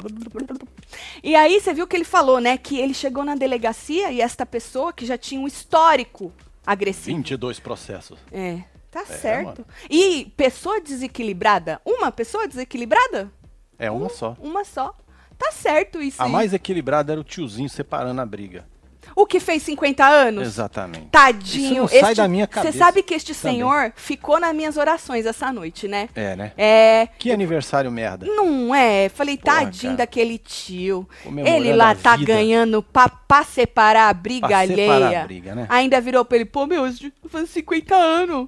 Speaker 1: E aí você viu que ele falou, né? Que ele chegou na delegacia e esta pessoa que já tinha um histórico agressivo.
Speaker 2: 22 processos.
Speaker 1: É, tá certo. E pessoa desequilibrada? Uma pessoa desequilibrada?
Speaker 2: É uma só.
Speaker 1: Uma só. Tá certo isso
Speaker 2: A mais equilibrada era o tiozinho separando a briga.
Speaker 1: O que fez 50 anos?
Speaker 2: Exatamente.
Speaker 1: Tadinho.
Speaker 2: Isso sai da minha cabeça
Speaker 1: Você sabe que este
Speaker 2: também.
Speaker 1: senhor ficou nas minhas orações essa noite, né?
Speaker 2: É, né?
Speaker 1: É.
Speaker 2: Que aniversário merda.
Speaker 1: Não é? Falei,
Speaker 2: Porra,
Speaker 1: tadinho
Speaker 2: cara.
Speaker 1: daquele tio. Ele lá
Speaker 2: a
Speaker 1: tá
Speaker 2: vida.
Speaker 1: ganhando pra, pra separar a briga
Speaker 2: Pra
Speaker 1: alheia.
Speaker 2: separar a briga, né?
Speaker 1: Ainda virou pra ele, pô, meu, eu fazendo 50 anos.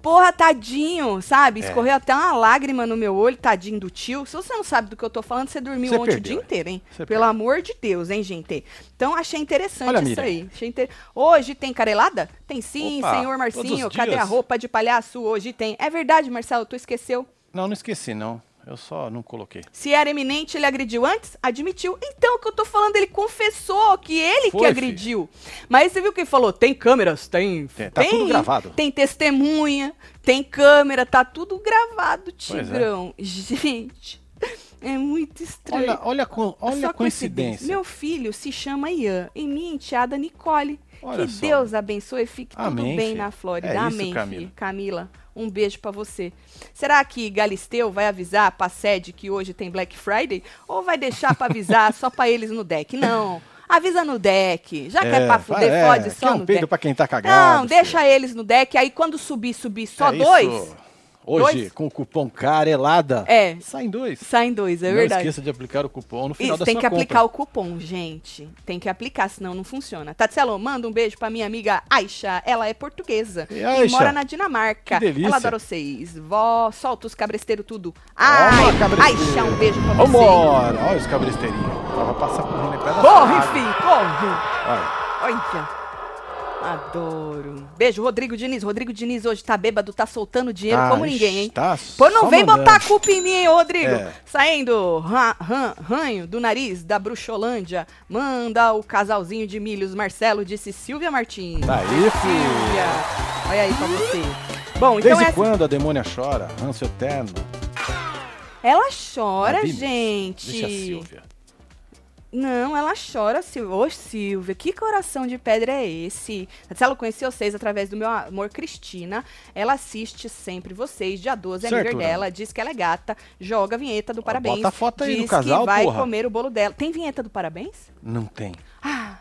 Speaker 1: Porra, tadinho, sabe?
Speaker 2: É.
Speaker 1: Escorreu até uma lágrima no meu olho, tadinho do tio. Se você não sabe do que eu tô falando, você dormiu
Speaker 2: Você
Speaker 1: ontem o
Speaker 2: perdeu,
Speaker 1: dia inteiro, hein?
Speaker 2: Você
Speaker 1: Pelo
Speaker 2: perdeu.
Speaker 1: amor de Deus, hein, gente? Então, achei interessante
Speaker 2: Olha,
Speaker 1: isso aí. Inter... Hoje tem carelada? Tem sim,
Speaker 2: Opa,
Speaker 1: senhor Marcinho. Cadê a
Speaker 2: dias.
Speaker 1: roupa de palhaço? Hoje tem. É verdade, Marcelo, tu esqueceu.
Speaker 2: Não, não esqueci, não. Eu só não coloquei.
Speaker 1: Se era eminente, ele agrediu antes? Admitiu. Então, o que eu tô falando, ele confessou que ele que
Speaker 2: Foi,
Speaker 1: agrediu. Mas você viu que ele falou? Tem câmeras, tem.
Speaker 2: Tem, tá tudo gravado.
Speaker 1: Tem testemunha, tem câmera, tá tudo gravado,
Speaker 2: é.
Speaker 1: Tigrão. Gente, é muito estranho.
Speaker 2: Olha, olha, a co- olha a coincidência.
Speaker 1: Meu filho se chama Ian e minha enteada Nicole.
Speaker 2: Olha
Speaker 1: que
Speaker 2: só.
Speaker 1: Deus abençoe e fique tudo
Speaker 2: Amém,
Speaker 1: bem
Speaker 2: filho.
Speaker 1: na Flórida.
Speaker 2: É isso,
Speaker 1: Amém,
Speaker 2: Camila.
Speaker 1: filho. Camila, um beijo pra você. Será que Galisteu vai avisar pra sede que hoje tem Black Friday? Ou vai deixar pra avisar só pra eles no deck? Não. Avisa no deck. Já que é pra fuder,
Speaker 2: é, que
Speaker 1: só
Speaker 2: é um
Speaker 1: no
Speaker 2: peido
Speaker 1: deck.
Speaker 2: pra quem tá cagado.
Speaker 1: Não, deixa eles no deck. Aí quando subir, subir só
Speaker 2: É
Speaker 1: dois,
Speaker 2: isso. Hoje,
Speaker 1: Dois?
Speaker 2: com o cupom Carelada,
Speaker 1: É.
Speaker 2: saem dois.
Speaker 1: saem dois, é
Speaker 2: não
Speaker 1: verdade.
Speaker 2: esqueça de aplicar o cupom no final
Speaker 1: Isso,
Speaker 2: da
Speaker 1: tem
Speaker 2: sua
Speaker 1: que
Speaker 2: compra.
Speaker 1: aplicar o cupom, gente. Tem que aplicar, senão não funciona. Tatselo, manda um beijo pra minha amiga Aisha. Ela é portuguesa
Speaker 2: E
Speaker 1: e, mora na Dinamarca.
Speaker 2: Que delícia.
Speaker 1: Ela adora vocês. Vó, solta os cabresteiros tudo. Ai,
Speaker 2: Toma.
Speaker 1: Aisha, um beijo pra você.
Speaker 2: Vambora! Olha os cabresteirinhos. Vai passar correndo em pé da
Speaker 1: Corre, filho, corre.
Speaker 2: Olha.
Speaker 1: Olha. Adoro. Beijo, Rodrigo Diniz. Rodrigo Diniz hoje tá bêbado, tá soltando dinheiro
Speaker 2: Ah,
Speaker 1: como ninguém, hein?
Speaker 2: Tá
Speaker 1: Pô, não vem
Speaker 2: mandando.
Speaker 1: botar a culpa em mim, hein, Rodrigo.
Speaker 2: É.
Speaker 1: Saindo ran- ran- ranho do nariz da Bruxolândia, manda o casalzinho de milhos, Marcelo, disse Silvia Martins.
Speaker 2: Tá aí.
Speaker 1: Silvia, olha aí pra você. Bom, então
Speaker 2: Desde
Speaker 1: essa...
Speaker 2: quando a demônia chora? Ranço eterno.
Speaker 1: ela chora, gente.
Speaker 2: Deixa a Silvia.
Speaker 1: Não, ela chora, Silvia. Ô, Silvia, que coração de pedra é esse? Se ela conheceu vocês através do meu amor Cristina, ela assiste sempre vocês. Dia 12 é
Speaker 2: Certo,
Speaker 1: amiga dela, diz que ela é gata, joga a vinheta do parabéns.
Speaker 2: bota a foto aí
Speaker 1: diz
Speaker 2: do casal,
Speaker 1: que vai
Speaker 2: porra.
Speaker 1: comer o bolo dela. Tem vinheta do parabéns?
Speaker 2: Não tem.
Speaker 1: Ah,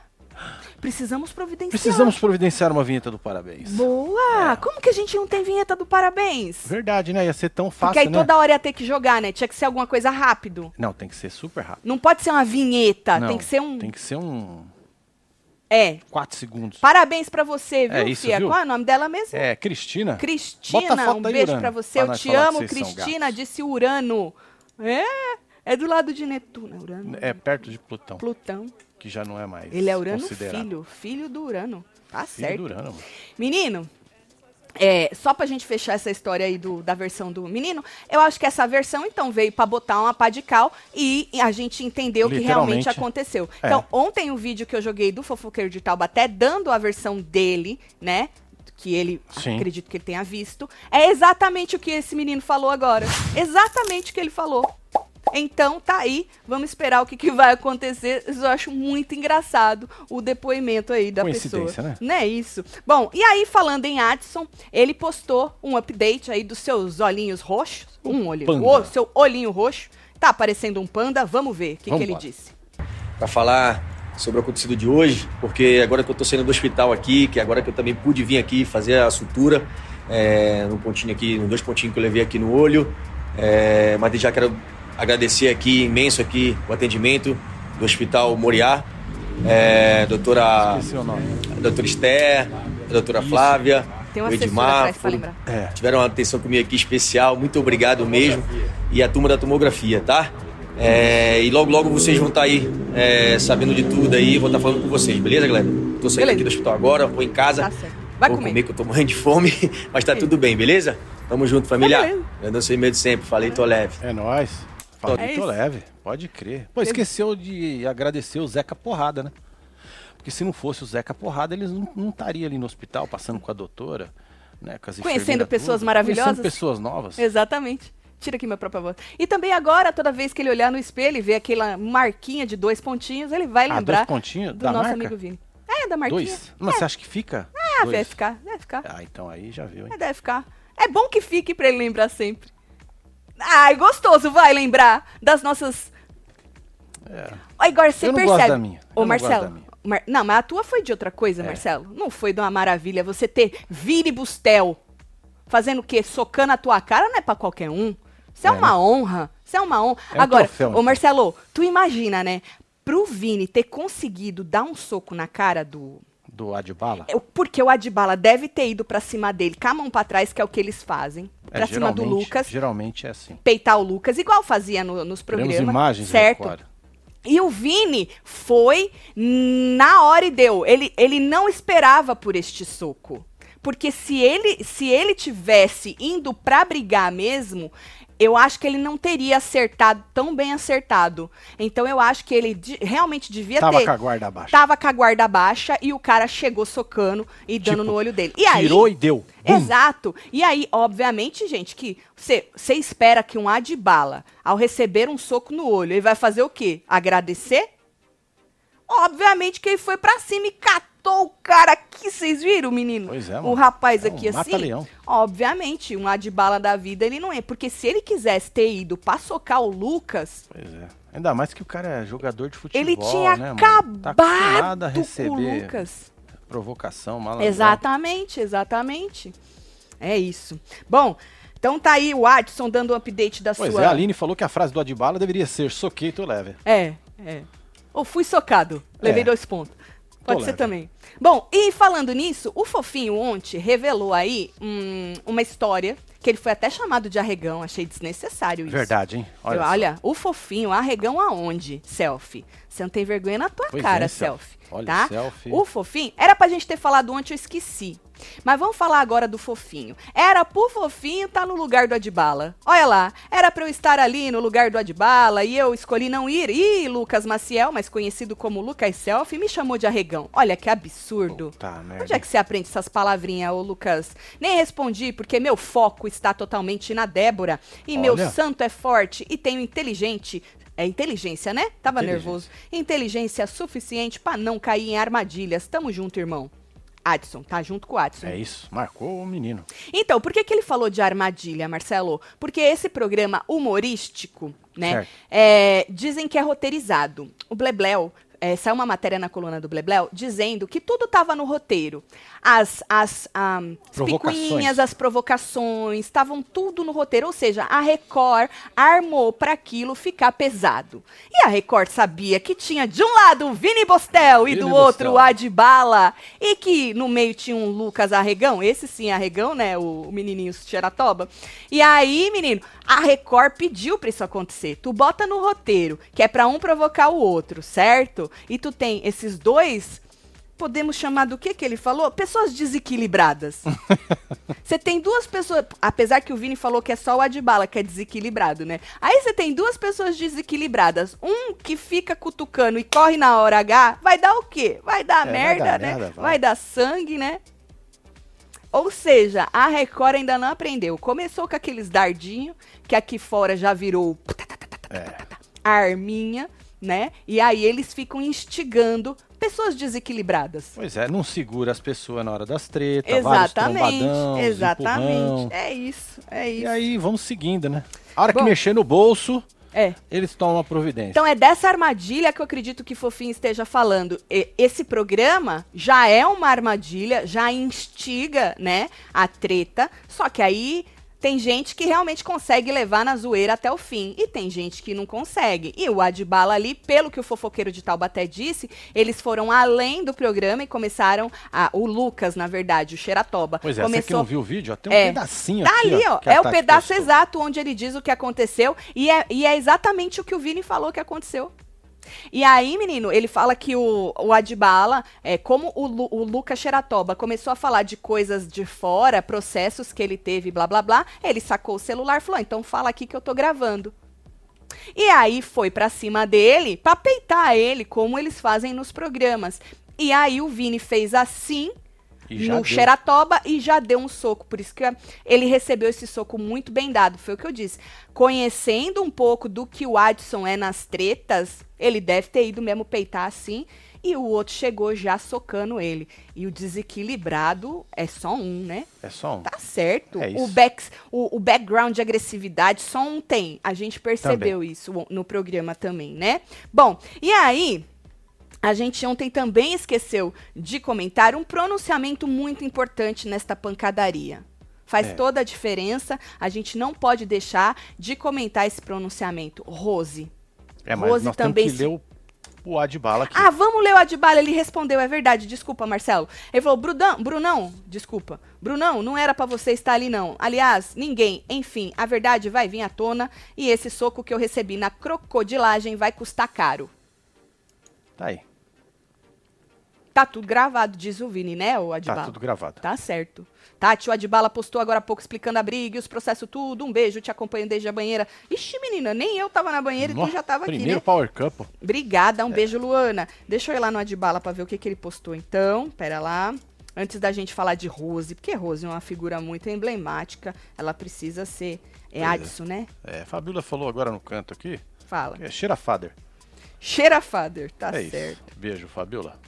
Speaker 1: precisamos providenciar.
Speaker 2: Precisamos providenciar uma vinheta do parabéns.
Speaker 1: Boa! Como que a gente não tem vinheta do parabéns?
Speaker 2: Verdade, né? Ia ser tão fácil,
Speaker 1: Porque aí
Speaker 2: né?
Speaker 1: toda hora ia ter que jogar, né? Tinha que ser alguma coisa rápido.
Speaker 2: Não, tem que ser super rápido.
Speaker 1: Não pode ser uma vinheta,
Speaker 2: Não,
Speaker 1: tem que ser um...
Speaker 2: Tem que ser um...
Speaker 1: É,
Speaker 2: 4 segundos.
Speaker 1: Parabéns pra você, viu,
Speaker 2: É isso,
Speaker 1: Fia?
Speaker 2: viu?
Speaker 1: Qual é o nome dela mesmo?
Speaker 2: É, Cristina. Bota a
Speaker 1: Cristina,
Speaker 2: foto
Speaker 1: um
Speaker 2: aí,
Speaker 1: beijo pra você.
Speaker 2: pra
Speaker 1: Eu te amo, Cristina, disse Urano. É, é do lado de Netuno. É Urano.
Speaker 2: É perto de Plutão,
Speaker 1: Plutão.
Speaker 2: Que já não é mais
Speaker 1: Ele é Urano filho, filho do Urano. Tá
Speaker 2: Filho
Speaker 1: certo.
Speaker 2: do Urano, mano.
Speaker 1: Menino, é, só pra gente fechar essa história aí do, da versão do menino, eu acho que essa versão, então, veio pra botar uma pá de cal e a gente entendeu o que realmente aconteceu.
Speaker 2: É.
Speaker 1: Então, ontem o vídeo que eu joguei do Fofoqueiro de Taubaté, dando a versão dele, né? Que ele,
Speaker 2: Sim.
Speaker 1: acredito que ele tenha visto, é exatamente o que esse menino falou agora. Exatamente o que ele falou. Então, tá aí. Vamos esperar o que, que vai acontecer. Eu acho muito engraçado o depoimento aí da pessoa.
Speaker 2: Coincidência, né?
Speaker 1: Não é isso. Bom, e aí, falando em Adson, ele postou um update aí dos seus olhinhos roxos. Um olho. O seu olhinho roxo. Tá aparecendo um panda. Vamos ver o que, que ele disse.
Speaker 4: para falar sobre o acontecido de hoje, porque agora que eu tô saindo do hospital aqui, que agora que eu também pude vir aqui fazer a sutura, é, no pontinho aqui, nos dois pontinhos que eu levei aqui no olho, é, mas já quero agradecer aqui, imenso aqui, o atendimento do Hospital Moriá, é, doutora, doutora Esther, a doutora Flávia,
Speaker 1: Tem
Speaker 4: o Edmar, foram-.
Speaker 2: É.
Speaker 4: tiveram uma atenção comigo aqui especial, muito obrigado mesmo. E a turma da tomografia, tá? É, e logo, logo vocês vão estar aí é, sabendo de tudo aí, vou estar falando com vocês, beleza, galera? Tô saindo
Speaker 1: Beleza.
Speaker 4: aqui do hospital agora, vou em casa,
Speaker 1: Tá. Vai
Speaker 4: vou
Speaker 1: comer.
Speaker 4: comer que eu tô morrendo de fome, mas tá tudo bem, beleza? Tamo junto, família.
Speaker 1: beleza.
Speaker 4: Eu não sei medo sempre, falei, tô leve.
Speaker 2: É nóis. Falei,
Speaker 1: É
Speaker 2: leve. Pode crer. Pô, esqueceu de agradecer o Zeca Porrada, né? Porque se não fosse o Zeca Porrada, eles não estariam ali no hospital passando com a doutora, né? Com as
Speaker 1: Conhecendo pessoas
Speaker 2: tudo,
Speaker 1: maravilhosas.
Speaker 2: Conhecendo pessoas novas.
Speaker 1: Exatamente. Tira aqui minha própria voz. E também agora, toda vez que ele olhar no espelho e ver aquela marquinha de dois pontinhos, ele vai
Speaker 2: Ah,
Speaker 1: lembrar
Speaker 2: dois pontinhos
Speaker 1: do
Speaker 2: da
Speaker 1: nosso
Speaker 2: marca?
Speaker 1: amigo Vini. É, da marquinha.
Speaker 2: Dois? Mas você acha que fica?
Speaker 1: Ah,
Speaker 2: Dois?
Speaker 1: deve ficar, deve ficar.
Speaker 2: Ah, então aí já viu, hein?
Speaker 1: É, deve ficar. É bom que fique pra ele lembrar sempre. Ai, gostoso, vai lembrar das nossas.
Speaker 2: É.
Speaker 1: Igor, você
Speaker 2: Eu não
Speaker 1: percebe.
Speaker 2: gosto da minha.
Speaker 1: Ô,
Speaker 2: Eu não
Speaker 1: Marcelo.
Speaker 2: da minha.
Speaker 1: Mar- Não, mas a tua foi de outra coisa,
Speaker 2: É.
Speaker 1: Marcelo. Não foi de uma maravilha você ter Vini Bustel fazendo o quê? Socando a tua cara não é pra qualquer um. Isso é,
Speaker 2: É,
Speaker 1: uma
Speaker 2: né?
Speaker 1: honra. Isso é uma honra.
Speaker 2: É um
Speaker 1: Agora,
Speaker 2: troféu,
Speaker 1: ô
Speaker 2: então.
Speaker 1: Marcelo, tu imagina, né? Pro Vini ter conseguido dar um soco na cara do,
Speaker 2: Do Adbala?
Speaker 1: é, Porque o Adbala deve ter ido pra cima dele, com a mão pra trás, que é o que eles fazem.
Speaker 2: É,
Speaker 1: Pra cima do Lucas,
Speaker 2: Geralmente é assim.
Speaker 1: peitar o Lucas, igual fazia no- nos
Speaker 2: Teremos
Speaker 1: programas.
Speaker 2: imagens,
Speaker 1: certo? E o Vini foi na hora e deu. Ele, ele não esperava por este soco. Porque se ele, se ele tivesse indo pra brigar mesmo, eu acho que ele não teria acertado tão bem acertado. Então eu acho que ele di- realmente devia
Speaker 2: Tava
Speaker 1: ter.
Speaker 2: com a guarda baixa.
Speaker 1: Tava com a guarda baixa e o cara chegou socando e dando
Speaker 2: Tipo,
Speaker 1: no olho dele. E aí,
Speaker 2: Tirou e deu.
Speaker 1: Exato. E aí, obviamente, gente, que você espera que um Adbala, ao receber um soco no olho, ele vai fazer o quê? Agradecer? Obviamente que ele foi pra cima e catou o cara aqui. Vocês viram, menino?
Speaker 2: Pois é,
Speaker 1: O
Speaker 2: mano.
Speaker 1: rapaz
Speaker 2: É um
Speaker 1: aqui assim.
Speaker 2: mata-leão.
Speaker 1: Obviamente, um Adbala da vida ele não é. Porque se ele quisesse ter ido pra socar o Lucas,
Speaker 2: Pois é. Ainda mais que o cara é jogador de futebol,
Speaker 1: ele tinha
Speaker 2: né, mano? Tá
Speaker 1: acabado
Speaker 2: a
Speaker 1: com o
Speaker 2: receber
Speaker 1: Lucas.
Speaker 2: provocação, malandrão.
Speaker 1: Exatamente, exatamente. É isso. Bom, então tá aí o Adson dando um update da
Speaker 2: Pois
Speaker 1: sua.
Speaker 2: é, a Aline falou que a frase do Adbala deveria ser soquei, tu leve.
Speaker 1: É, é. Ou fui socado, levei
Speaker 2: É.
Speaker 1: dois pontos. Pode ser também. Bom, e falando nisso, o Fofinho ontem revelou aí hum, uma história que ele foi até chamado de arregão, achei desnecessário isso.
Speaker 2: Verdade, hein?
Speaker 1: Olha,
Speaker 2: só.
Speaker 1: olha o Fofinho, arregão aonde? Selfie. Você não tem vergonha na tua
Speaker 2: Pois
Speaker 1: cara,
Speaker 2: é,
Speaker 1: selfie.
Speaker 2: Olha,
Speaker 1: tá?
Speaker 2: selfie.
Speaker 1: O Fofinho, era pra gente ter falado ontem, eu esqueci. Mas vamos falar agora do Fofinho. Era pro Fofinho estar no lugar do Adbala. Olha lá, era pra eu estar ali no lugar do Adbala e eu escolhi não ir. E Lucas Maciel, mais conhecido como Lucas Selfie, me chamou de arregão. Olha que absurdo.
Speaker 2: Tá, merda.
Speaker 1: Onde é que você aprende essas palavrinhas, ô Lucas? Nem respondi, porque meu foco está totalmente na Débora. E meu
Speaker 2: Olha.
Speaker 1: santo é forte e tenho inteligente. É inteligência, né? Tava
Speaker 2: Inteligência.
Speaker 1: nervoso. Inteligência suficiente pra não cair em armadilhas. Tamo junto, irmão. Adson, tá junto com o Adson.
Speaker 2: É isso, marcou o menino.
Speaker 1: Então, por que, que ele falou de armadilha, Marcelo? Porque esse programa humorístico, né? É, dizem que é roteirizado. O Blebleu. É, saiu uma matéria na coluna do Blebleu dizendo que tudo estava no roteiro. As, as, ah, as
Speaker 2: Provocações.
Speaker 1: picuinhas, as provocações, estavam tudo no roteiro. Ou seja, a Record armou para aquilo ficar pesado. E a Record sabia que tinha de um lado o Vini Bostel e
Speaker 2: Vini
Speaker 1: do outro o
Speaker 2: Bostel.
Speaker 1: Adbala. E que no meio tinha um Lucas Arregão, esse sim Arregão, né? O, o menininho Xeratoba. E aí, menino, a Record pediu pra isso acontecer. Tu bota no roteiro, que é pra um provocar o outro, certo? E tu tem esses dois. Podemos chamar do que que ele falou? Pessoas desequilibradas. Você tem duas pessoas, apesar que o Vini falou que é só o Adbala que é desequilibrado, né? Aí você tem duas pessoas desequilibradas. Um que fica cutucando e corre na hora H, vai dar o quê? Vai dar
Speaker 2: É, vai
Speaker 1: merda,
Speaker 2: dar
Speaker 1: né?
Speaker 2: merda, vai.
Speaker 1: vai dar sangue, né? Ou seja, a Record ainda não aprendeu. Começou com aqueles dardinhos, que aqui fora já virou
Speaker 2: É.
Speaker 1: arminha, né? E aí eles ficam instigando pessoas desequilibradas.
Speaker 2: Pois é, não segura as pessoas na hora das tretas, vários
Speaker 1: Exatamente,
Speaker 2: trombadão,
Speaker 1: exatamente.
Speaker 2: empurrão.
Speaker 1: É isso, é isso.
Speaker 2: E aí vamos seguindo, né? A hora
Speaker 1: Bom.
Speaker 2: que mexer no bolso,
Speaker 1: É.
Speaker 2: eles tomam a providência.
Speaker 1: Então é dessa armadilha que eu acredito que Fofinho esteja falando. E- esse programa já é uma armadilha, já instiga, né, a treta, só que aí tem gente que realmente consegue levar na zoeira até o fim e tem gente que não consegue. E o Adbala ali, pelo que o fofoqueiro de Taubaté disse, eles foram além do programa e começaram a, o Lucas, na verdade, o Xeratoba,
Speaker 2: Pois é, você que
Speaker 1: começou
Speaker 2: não viu o vídeo, tem um
Speaker 1: É.
Speaker 2: pedacinho
Speaker 1: Tá
Speaker 2: aqui,
Speaker 1: ali, ó. É o pedaço
Speaker 2: postou.
Speaker 1: exato onde ele diz o que aconteceu. E é, e é exatamente o que o Vini falou que aconteceu. E aí, menino, ele fala que o, o Adbala, é, como o, Lu, o Lucas Xeratoba começou a falar de coisas de fora, processos que ele teve, blá blá blá, ele sacou o celular e falou: "Ah, então fala aqui que eu tô gravando. E aí foi pra cima dele, pra peitar ele, como eles fazem nos programas. E aí o Vini fez assim,
Speaker 2: E
Speaker 1: no. Xeratoba e já deu um soco. Por isso que ele recebeu esse soco muito bem dado. Foi o que eu disse. Conhecendo um pouco do que o Adson é nas tretas, ele deve ter ido mesmo peitar assim. E o outro chegou já socando ele. E o desequilibrado é só um, né?
Speaker 2: É só um.
Speaker 1: Tá certo.
Speaker 2: É
Speaker 1: o, back, o, o background de agressividade só um tem. A gente percebeu isso no programa também, né? Bom, e aí. A gente ontem também esqueceu de comentar um pronunciamento muito importante nesta pancadaria. Faz
Speaker 2: É.
Speaker 1: toda a diferença. A gente não pode deixar de comentar esse pronunciamento. Rose.
Speaker 2: É, mas
Speaker 1: Rose
Speaker 2: nós
Speaker 1: também
Speaker 2: temos que ler o, o Adbala aqui.
Speaker 1: Ah, vamos ler o Adbala. Ele respondeu, é verdade. Desculpa, Marcelo. Ele falou, Brudão, Brunão, desculpa. Brunão, não era pra você estar ali, não. Aliás, ninguém. Enfim, a verdade vai vir à tona e esse soco que eu recebi na crocodilagem vai custar caro.
Speaker 2: Tá aí.
Speaker 1: Tá tudo gravado, diz o Vini, né, o Adbala?
Speaker 2: Tá tudo gravado.
Speaker 1: Tá certo. Tati, o Adbala postou agora há pouco explicando a briga e os processos tudo. Um beijo, te acompanho desde a banheira. Ixi, menina, nem eu tava na banheira e tu
Speaker 2: Nossa,
Speaker 1: já tava aqui,
Speaker 2: Primeiro
Speaker 1: né?
Speaker 2: Power Cup.
Speaker 1: Obrigada, um beijo, Luana. Deixa eu ir lá no Adbala pra ver o que, que ele postou então. Pera lá. Antes da gente falar de Rose, porque Rose é uma figura muito emblemática, ela precisa ser. É
Speaker 2: Pois é.
Speaker 1: Adson, né?
Speaker 2: É, Fabíola falou agora no canto aqui.
Speaker 1: Fala.
Speaker 2: É Cheira Father.
Speaker 1: Cheira Father, tá
Speaker 2: é
Speaker 1: certo.
Speaker 2: isso. Beijo, Fabíola.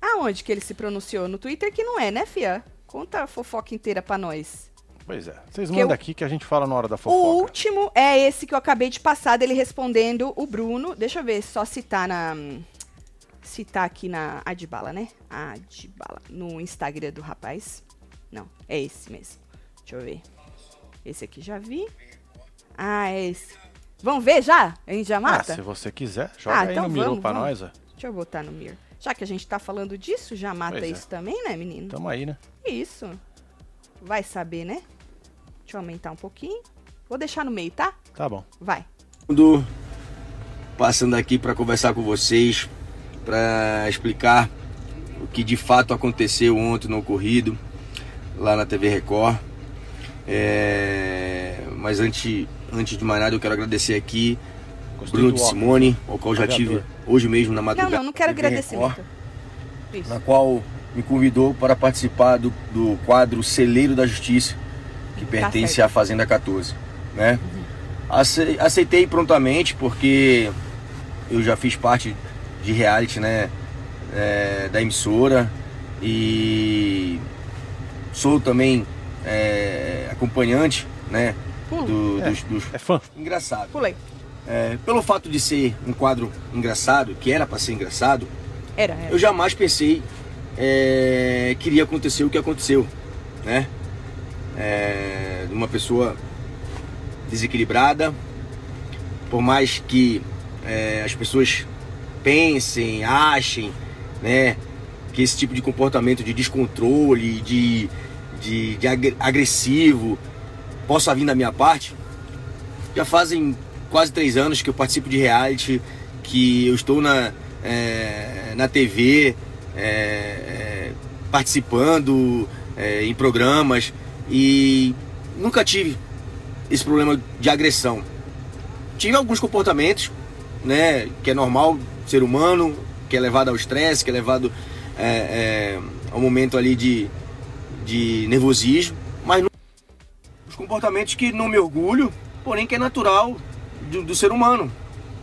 Speaker 1: Aonde que ele se pronunciou? No Twitter que não é, né, Fia? Conta a fofoca inteira pra nós.
Speaker 2: Pois é. Vocês mandam
Speaker 1: eu-
Speaker 2: aqui que a gente fala na hora da
Speaker 1: O
Speaker 2: fofoca.
Speaker 1: último é esse que eu acabei de passar dele respondendo o Bruno. Deixa eu ver, só citar na. Citar aqui na Adbala, né? Adbala. No Instagram do rapaz. Não, é esse mesmo. Deixa eu ver. Esse aqui já vi. Ah, é esse. Vamos ver já? A gente já
Speaker 2: Ah,
Speaker 1: mata?
Speaker 2: se você quiser, joga
Speaker 1: Ah,
Speaker 2: aí
Speaker 1: então
Speaker 2: no Miru
Speaker 1: vamos,
Speaker 2: pra
Speaker 1: vamos.
Speaker 2: nós, ó.
Speaker 1: Deixa eu botar no Mir. Já que a gente tá falando disso, já mata
Speaker 2: Pois é.
Speaker 1: isso também, né, menino?
Speaker 2: Tamo aí, né?
Speaker 1: Isso. Vai saber, né? Deixa eu aumentar um pouquinho. Vou deixar no meio, tá?
Speaker 2: Tá bom.
Speaker 1: Vai.
Speaker 4: passando aqui para conversar com vocês, para explicar o que de fato aconteceu ontem no ocorrido lá na TV Record. É, Mas antes, antes de mais nada, eu quero agradecer aqui
Speaker 2: Gostei
Speaker 4: Bruno de. Simone, ao qual já tive hoje mesmo na
Speaker 1: Não,
Speaker 4: madrugada.
Speaker 1: não, não quero
Speaker 4: TV
Speaker 1: agradecimento.
Speaker 4: Record, na qual me convidou para participar do, do quadro Celeiro da Justiça, que pertence
Speaker 1: certo.
Speaker 4: à Fazenda 14, né? Ace- Aceitei prontamente porque eu já fiz parte de reality, né, é, da emissora e sou também é, acompanhante, né. Do-
Speaker 2: É.
Speaker 4: dos, dos
Speaker 2: É fã.
Speaker 4: engraçado.
Speaker 1: Pulei.
Speaker 4: É, pelo fato de ser um quadro engraçado, que era para ser engraçado,
Speaker 1: Era, era.
Speaker 4: eu jamais pensei é, que iria acontecer o que aconteceu, né? É, de uma pessoa desequilibrada, por mais que é, as pessoas pensem, achem, né, que esse tipo de comportamento de descontrole, de, de, de agre- agressivo possa vir da minha parte, já fazem quase três anos que eu participo de reality, que eu estou na, é, na TV, é, é, participando é, em programas e nunca tive esse problema de agressão. Tive alguns comportamentos, né, que é normal, ser humano, que é levado ao estresse, que é levado ao momento ali de, de nervosismo, comportamentos que não me orgulho, porém que é natural do, do ser humano.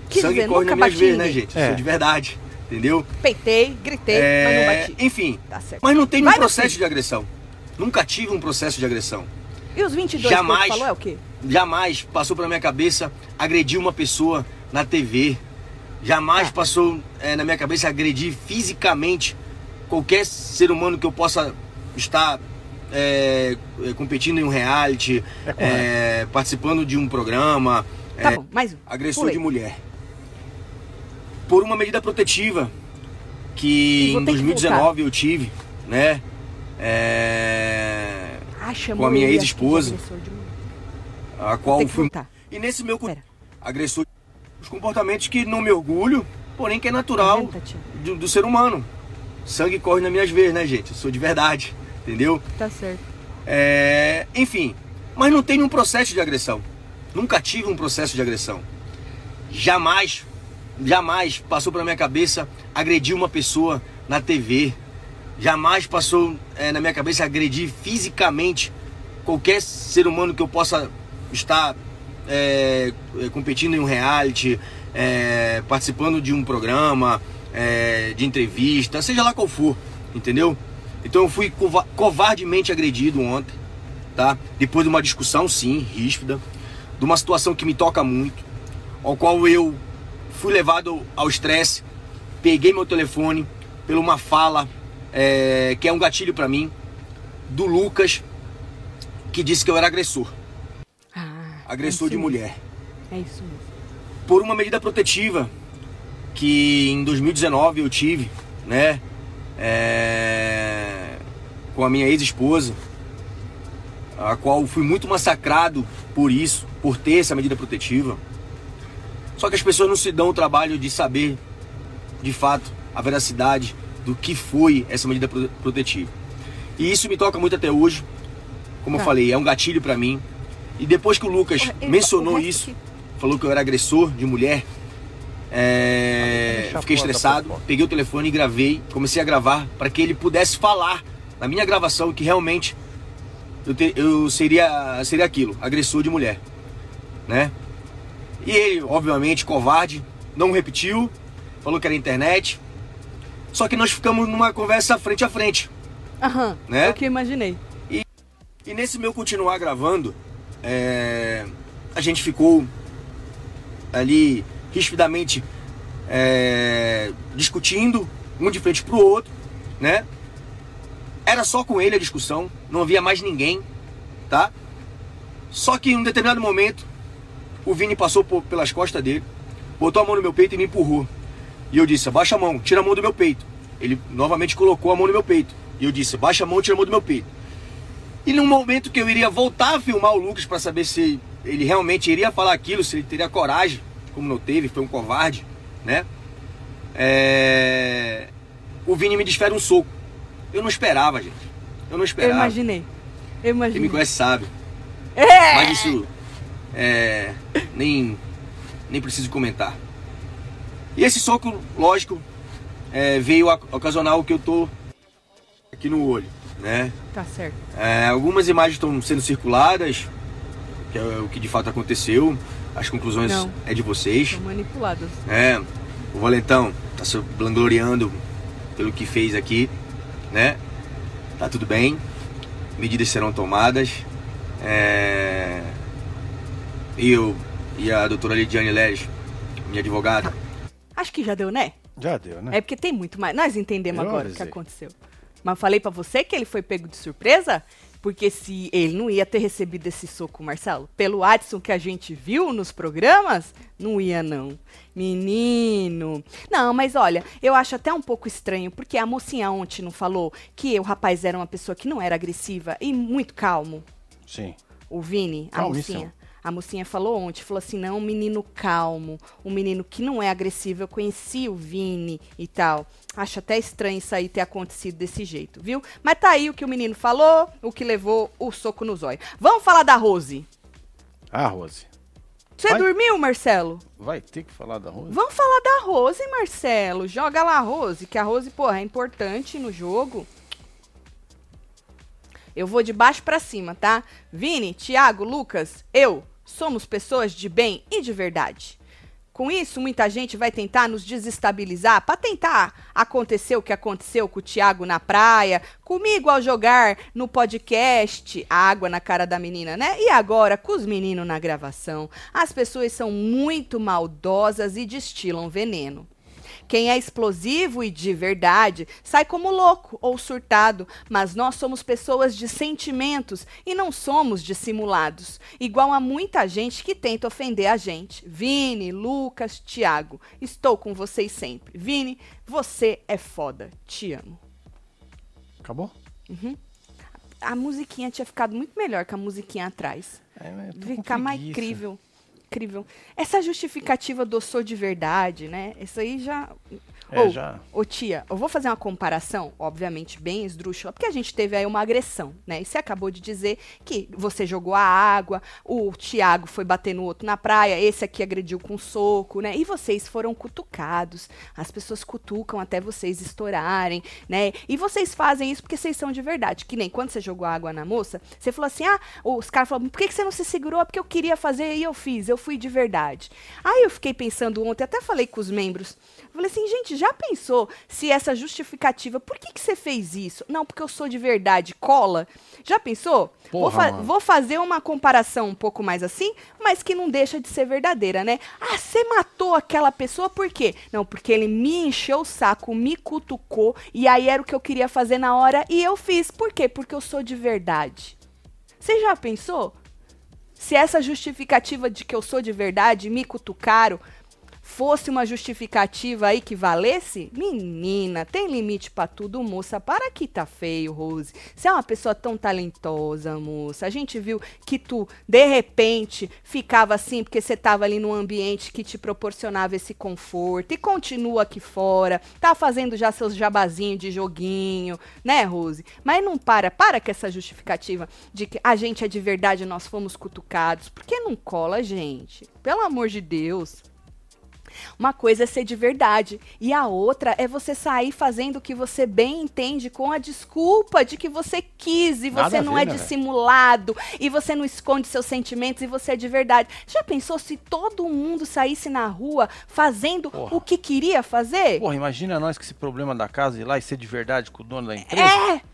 Speaker 1: Quis
Speaker 4: Sangue
Speaker 1: dizer,
Speaker 4: corre nas minhas veias, né, gente?
Speaker 2: É.
Speaker 4: Isso é de verdade, entendeu?
Speaker 1: Peitei, gritei,
Speaker 4: É,
Speaker 1: mas não bati.
Speaker 4: Enfim,
Speaker 1: Tá certo.
Speaker 4: mas não tem um processo de agressão. Nunca tive um processo de agressão.
Speaker 1: E os 22
Speaker 4: Jamais.
Speaker 1: que falou é o quê?
Speaker 4: Jamais passou pela minha cabeça agredir uma pessoa na TV. Jamais
Speaker 1: Tá.
Speaker 4: passou é, na minha cabeça agredir fisicamente qualquer ser humano que eu possa estar é, é, competindo em um reality,
Speaker 2: É
Speaker 4: é, participando de um programa.
Speaker 1: Tá
Speaker 4: é,
Speaker 1: bom, mais um.
Speaker 4: agressor
Speaker 1: Pulei.
Speaker 4: de mulher. Por uma medida protetiva que em
Speaker 1: ter que
Speaker 4: 2019 eu tive, né?
Speaker 1: Ah,
Speaker 4: com a minha ex-esposa. a qual fui
Speaker 1: voltar.
Speaker 4: e nesse meu
Speaker 1: Pera.
Speaker 4: agressor os comportamentos que não me orgulho, porém que é natural
Speaker 1: Tá
Speaker 4: do, do ser humano. Sangue corre nas minhas veias, né, gente? Eu sou de verdade, entendeu?
Speaker 1: Tá certo.
Speaker 4: É, enfim, mas não tenho um processo de agressão. Nunca tive um processo de agressão. Jamais, jamais passou pela minha cabeça agredir uma pessoa na TV. Jamais passou é, na minha cabeça agredir fisicamente qualquer ser humano que eu possa estar é, competindo em um reality, é, participando de um programa, é, de entrevista, seja lá qual for, entendeu? Então eu fui covardemente agredido ontem, tá? Depois de uma discussão, sim, ríspida, de uma situação que me toca muito, ao qual eu fui levado ao estresse, peguei meu telefone por uma fala é, que é um gatilho para mim, do Lucas, que disse que eu era agressor.
Speaker 1: Ah,
Speaker 4: agressor
Speaker 1: é
Speaker 4: de mulher.
Speaker 1: É isso mesmo.
Speaker 4: Por uma medida protetiva que em 2019 eu tive, né? É, com a minha ex-esposa, a qual fui muito massacrado por isso, por ter essa medida protetiva. Só que as pessoas não se dão o trabalho de saber, de fato, a veracidade do que foi essa medida protetiva. E isso me toca muito até hoje. Como tá. eu falei, é um gatilho para mim. E depois que o Lucas o, mencionou isso, que... falou que eu era agressor de mulher, é, fiquei estressado, peguei o telefone e gravei, comecei a gravar para que ele pudesse falar na minha gravação que realmente eu, te, eu seria, seria aquilo, agressor de mulher, né? E ele, obviamente, covarde, não repetiu, falou que era internet, só que nós ficamos numa conversa frente a frente.
Speaker 1: Aham, né? é o que eu imaginei.
Speaker 4: E, e nesse meu continuar gravando, é, a gente ficou ali rispidamente é, discutindo, um de frente pro outro, né? Era só com ele a discussão, não havia mais ninguém, tá? Só que em um determinado momento, o Vini passou por, pelas costas dele, botou a mão no meu peito e me empurrou. E eu disse, abaixa a mão, tira a mão do meu peito. Ele novamente colocou a mão no meu peito. E eu disse, baixa a mão, tira a mão do meu peito. E no momento que eu iria voltar a filmar o Lucas para saber se ele realmente iria falar aquilo, se ele teria coragem, como não teve, foi um covarde, né? É... O Vini me desfere um soco. Eu não esperava, gente. Eu não esperava.
Speaker 1: Eu imaginei. Eu imaginei.
Speaker 4: Quem me conhece sabe.
Speaker 1: É!
Speaker 4: Mas isso é, nem, nem preciso comentar. E esse soco, lógico, é, veio a ocasionar o que eu tô aqui no olho, né?
Speaker 1: Tá certo.
Speaker 4: É, algumas imagens estão sendo circuladas, que é o que de fato aconteceu. As conclusões Não. é de vocês.
Speaker 1: Estão manipuladas.
Speaker 4: É, o Valentão tá se vangloriando pelo que fez aqui, né? Tá tudo bem, medidas serão tomadas. É... E eu e a doutora Lidiane Leres, minha advogada,
Speaker 1: Acho que já deu, né?
Speaker 2: Já deu, né?
Speaker 1: É porque tem muito mais. Nós entendemos eu agora o que aconteceu. Mas falei para você que ele foi pego de surpresa? Porque se ele não ia ter recebido esse soco, Marcelo, pelo Adson que a gente viu nos programas, não ia não. Menino. Não, mas olha, eu acho até um pouco estranho, porque a mocinha ontem não falou que o rapaz era uma pessoa que não era agressiva e muito calmo.
Speaker 2: Sim.
Speaker 1: O Vini, a mocinha. A mocinha falou ontem, falou assim, não, um menino calmo, um menino que não é agressivo. Eu conheci o Vini e tal. Acho até estranho isso aí ter acontecido desse jeito, viu? Mas tá aí o que o menino falou, o que levou o soco no zóio. Vamos falar da Rose.
Speaker 2: Ah, Rose.
Speaker 1: Você Vai... dormiu, Marcelo?
Speaker 2: Vai ter que falar da Rose.
Speaker 1: Vamos falar da Rose, Marcelo. Joga lá a Rose, que a Rose, porra, é importante no jogo. Eu vou de baixo para cima, tá? Vini, Thiago, Lucas, eu somos pessoas de bem e de verdade. Com isso, muita gente vai tentar nos desestabilizar para tentar acontecer o que aconteceu com o Tiago na praia, comigo ao jogar no podcast Água na Cara da Menina, né? E agora com os meninos na gravação. As pessoas são muito maldosas e destilam veneno. Quem é explosivo e de verdade sai como louco ou surtado, mas nós somos pessoas de sentimentos e não somos dissimulados, igual a muita gente que tenta ofender a gente. Vini, Lucas, Tiago, estou com vocês sempre. Vini, você é foda. Te amo.
Speaker 2: Acabou?
Speaker 1: Uhum. A musiquinha tinha ficado muito melhor que a musiquinha atrás.
Speaker 2: É,
Speaker 1: Ficar mais incrível incrível. Essa justificativa do sou de verdade, né? Isso aí já.
Speaker 2: É,
Speaker 1: Ô,
Speaker 2: já.
Speaker 1: Ô tia, eu vou fazer uma comparação, obviamente bem esdrúxula, porque a gente teve aí uma agressão, né? E você acabou de dizer que você jogou a água, o Tiago foi bater no outro na praia, esse aqui agrediu com soco, né? E vocês foram cutucados. As pessoas cutucam até vocês estourarem, né? E vocês fazem isso porque vocês são de verdade. Que nem quando você jogou água na moça, você falou assim: ah, os caras falaram, por que que você não se segurou? É Porque eu queria fazer e eu fiz, eu fui de verdade. Aí eu fiquei pensando ontem, até falei com os membros. Falei assim, gente, já pensou se essa justificativa, por que, que você fez isso? Não, porque eu sou de verdade, cola. Já pensou? vou,
Speaker 2: Porra,
Speaker 1: fa-
Speaker 2: mano.
Speaker 1: vou fazer uma comparação um pouco mais assim, mas que não deixa de ser verdadeira, né? Ah, você matou aquela pessoa por quê? Não, porque ele me encheu o saco, me cutucou, e aí era o que eu queria fazer na hora e eu fiz. Por quê? Porque eu sou de verdade. Você já pensou? Se essa justificativa de que eu sou de verdade, me cutucaram, fosse uma justificativa aí que valesse, menina, tem limite pra tudo, moça. Para que tá feio, Rose. Você é uma pessoa tão talentosa, moça. A gente viu que tu, de repente, ficava assim porque você tava ali num ambiente que te proporcionava esse conforto e continua aqui fora. Tá fazendo já seus jabazinhos de joguinho, né, Rose? Mas não para, para com essa justificativa de que a gente é de verdade, nós fomos cutucados. Por que não cola, gente? Pelo amor de Deus. Uma coisa é ser de verdade e a outra é você sair fazendo o que você bem entende com a desculpa de que você quis e
Speaker 2: Nada
Speaker 1: você não
Speaker 2: ver,
Speaker 1: é
Speaker 2: né,
Speaker 1: dissimulado e você não esconde seus sentimentos e você é de verdade. Já pensou se todo mundo saísse na rua fazendo
Speaker 2: Porra.
Speaker 1: o que queria fazer?
Speaker 2: Porra, imagina nós com esse problema da casa ir lá e ser de verdade com o dono da empresa.
Speaker 1: É!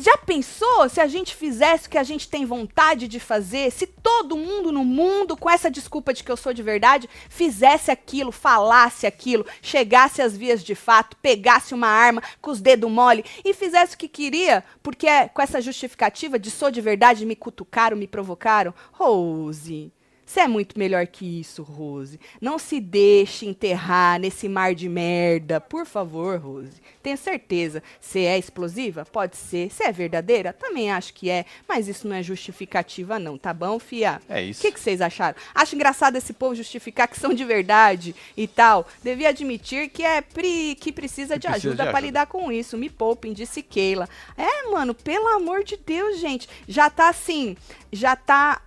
Speaker 1: Já pensou se a gente fizesse o que a gente tem vontade de fazer? Se todo mundo no mundo, com essa desculpa de que eu sou de verdade, fizesse aquilo, falasse aquilo, chegasse às vias de fato, pegasse uma arma com os dedos mole e fizesse o que queria, porque é com essa justificativa de sou de verdade, me cutucaram, me provocaram? Rose. Você é muito melhor que isso, Rose. Não se deixe enterrar nesse mar de merda. Por favor, Rose. Tenho certeza. Você é explosiva? Pode ser. Você é verdadeira? Também acho que é. Mas isso não é justificativa, não, tá bom, fia?
Speaker 2: É
Speaker 1: O
Speaker 2: isso.
Speaker 1: que, que vocês acharam? Acho engraçado esse povo justificar que são de verdade e tal. Devia admitir que é pri, que precisa de
Speaker 2: precisa
Speaker 1: ajuda
Speaker 2: ajuda.
Speaker 1: lidar com isso. Me poupem, disse Keila. É, mano, pelo amor de Deus, gente. Já tá assim, já tá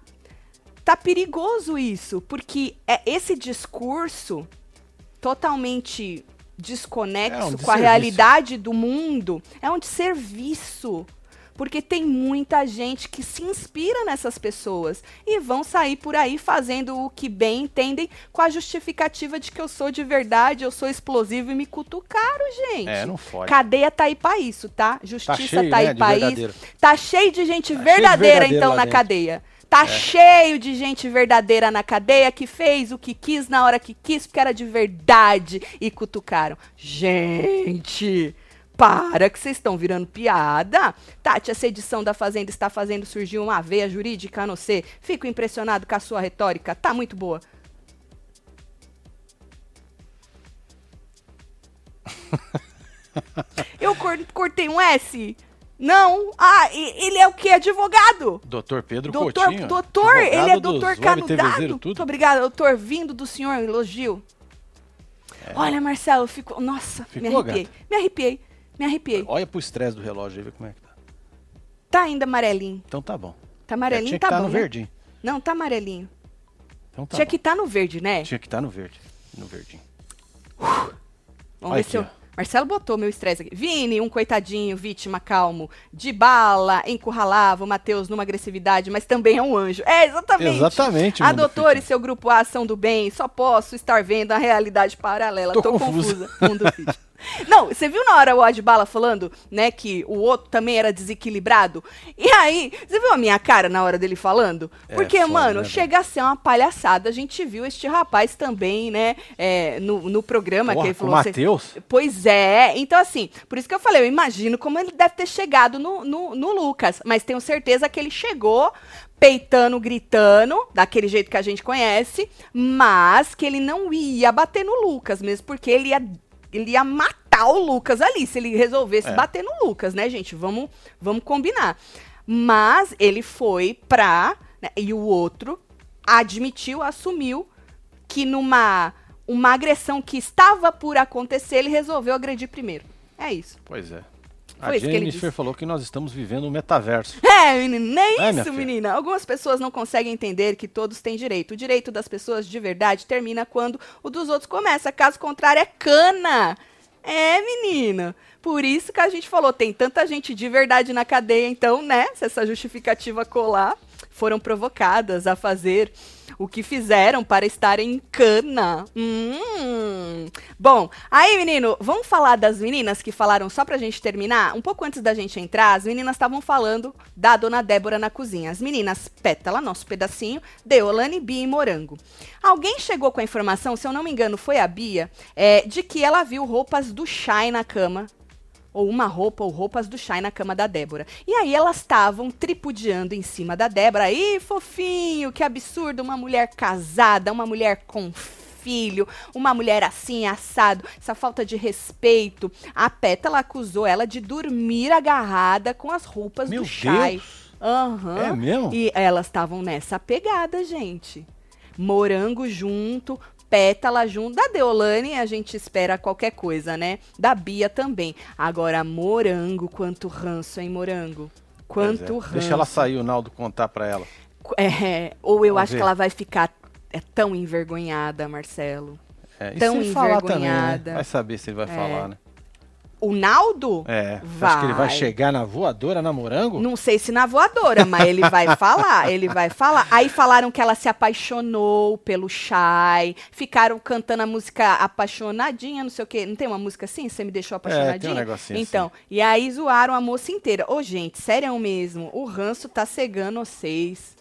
Speaker 1: tá perigoso isso, porque é esse discurso totalmente desconexo
Speaker 2: É um
Speaker 1: com a realidade do mundo é um desserviço. Porque tem muita gente que se inspira nessas pessoas e vão sair por aí fazendo o que bem entendem com a justificativa de que eu sou de verdade, eu sou explosivo e me cutucaram, gente.
Speaker 2: É, não fode.
Speaker 1: Cadeia tá aí pra isso, tá? Justiça
Speaker 2: cheio,
Speaker 1: tá aí
Speaker 2: né, de
Speaker 1: pra isso. Tá cheio de gente
Speaker 2: Tá de
Speaker 1: verdadeira,
Speaker 2: verdadeiro
Speaker 1: então, na
Speaker 2: dentro.
Speaker 1: Cadeia. Tá cheio de gente verdadeira na cadeia que fez o que quis na hora que quis, porque era de verdade e cutucaram. Gente, para que vocês estão virando piada. Tati, essa edição da Fazenda está fazendo surgir uma veia jurídica não ser. Fico impressionado com a sua retórica. Tá muito boa. Eu cor- cortei um S? Não. Ah, ele é o quê? Advogado?
Speaker 2: Doutor Pedro
Speaker 1: Doutor,
Speaker 2: Coutinho.
Speaker 1: doutor, ele é
Speaker 2: advogado
Speaker 1: doutor canudado. Muito obrigada, doutor. Vindo do senhor, elogio. Olha, Marcelo, ficou. Nossa, me
Speaker 2: É. Ficou,
Speaker 1: arrepiei. Me arrepiei. Me arrepiei.
Speaker 2: Olha pro estresse do relógio aí, vê como é que tá.
Speaker 1: Tá ainda amarelinho.
Speaker 2: Então tá bom.
Speaker 1: Tá
Speaker 2: É,
Speaker 1: amarelinho,
Speaker 2: tinha que
Speaker 1: tá
Speaker 2: tá
Speaker 1: bom.
Speaker 2: no
Speaker 1: né?
Speaker 2: verdinho.
Speaker 1: Não, tá amarelinho.
Speaker 2: Então tá
Speaker 1: Tinha
Speaker 2: bom.
Speaker 1: que estar no verde, né?
Speaker 2: Tinha que estar no verde. No verdinho.
Speaker 1: Vamos
Speaker 2: Olha
Speaker 1: ver
Speaker 2: aqui,
Speaker 1: se eu.
Speaker 2: ó.
Speaker 1: Marcelo botou meu estresse aqui. Vini, um coitadinho, vítima, calmo. De bala, encurralava o Matheus numa agressividade, mas também é um anjo. É, exatamente.
Speaker 2: Exatamente,
Speaker 1: A doutora e seu grupo A ação do bem, só posso estar vendo a realidade paralela.
Speaker 2: Tô
Speaker 1: Tô,
Speaker 2: confusa.
Speaker 1: confusa. Mundo Fit. Não, você viu na hora o Adbala falando, né, que o outro também era desequilibrado? E aí, você viu a minha cara na hora dele falando?
Speaker 2: É,
Speaker 1: Porque,
Speaker 2: foda,
Speaker 1: mano,
Speaker 2: né,
Speaker 1: chega a ser uma palhaçada. A gente viu este rapaz também, né, é, no, no programa
Speaker 2: Porra,
Speaker 1: que ele
Speaker 2: com o
Speaker 1: falou. você-
Speaker 2: Matheus?
Speaker 1: Pois é. Então, assim, por isso que eu falei, eu imagino como ele deve ter chegado no, no, no Lucas. Mas tenho certeza que ele chegou peitando, gritando, daquele jeito que a gente conhece, mas que ele não ia bater no Lucas, mesmo porque ele ia, ele ia matar o Lucas ali, se ele resolvesse
Speaker 2: É.
Speaker 1: bater no Lucas, né, gente? Vamos, vamos combinar. Mas ele foi pra. né, e o outro admitiu, assumiu que numa uma agressão que estava por acontecer, ele resolveu agredir primeiro. É isso.
Speaker 2: Pois é.
Speaker 1: Foi
Speaker 2: a
Speaker 1: isso que ele
Speaker 2: Jennifer falou que nós estamos vivendo um metaverso.
Speaker 1: É, menina, nem
Speaker 2: É, minha
Speaker 1: isso, menina. Algumas pessoas não conseguem entender que todos têm direito. O direito das pessoas de verdade termina quando o dos outros começa. Caso contrário, é cana. É, menina. Por isso que a gente falou, tem tanta gente de verdade na cadeia, então, né? Se essa justificativa colar, foram provocadas a fazer o que fizeram para estarem em cana. Hum. Bom, aí, menino, vamos falar das meninas que falaram só pra gente terminar? Um pouco antes da gente entrar, as meninas estavam falando da dona Débora na cozinha. As meninas Pétala, nosso pedacinho, Deolane, Bia e Morango. Alguém chegou com a informação, se eu não me engano, foi a Bia, é, de que ela viu roupas do Shai na cama ou uma roupa ou roupas do Shai na cama da Débora. E aí elas estavam tripudiando em cima da Débora. Ih, fofinho, que absurdo, uma mulher casada, uma mulher com filho, uma mulher assim, assado, essa falta de respeito. A Pétala acusou ela de dormir agarrada com as roupas
Speaker 2: Meu
Speaker 1: do Shai.
Speaker 2: Deus!
Speaker 1: Aham.
Speaker 2: É mesmo?
Speaker 1: E elas estavam nessa pegada, gente. Morango junto, pétala junto. Da Deolane a gente espera qualquer coisa, né? Da Bia também. Agora, morango, quanto ranço, hein, morango?
Speaker 2: Pois
Speaker 1: Quanto
Speaker 2: é.
Speaker 1: ranço.
Speaker 2: Deixa ela sair, o Naldo contar pra ela.
Speaker 1: É, ou eu
Speaker 2: Vamos
Speaker 1: acho
Speaker 2: ver.
Speaker 1: que ela vai ficar é, tão envergonhada, Marcelo.
Speaker 2: É, e
Speaker 1: Tão
Speaker 2: se falar também, né?
Speaker 1: envergonhada.
Speaker 2: Vai saber se ele vai falar, né?
Speaker 1: O Naldo?
Speaker 2: É. Você Acha que ele vai
Speaker 1: Vai.
Speaker 2: chegar na voadora na morango?
Speaker 1: Não sei se na voadora, mas ele vai falar, ele vai falar. Aí falaram que ela se apaixonou pelo Shai, ficaram cantando a música apaixonadinha, não sei o quê. Não tem uma música assim? Você me deixou apaixonadinha?
Speaker 2: É, tem um negocinho
Speaker 1: Então, e aí zoaram a moça inteira. Ô, gente, sério mesmo, o ranço tá cegando vocês.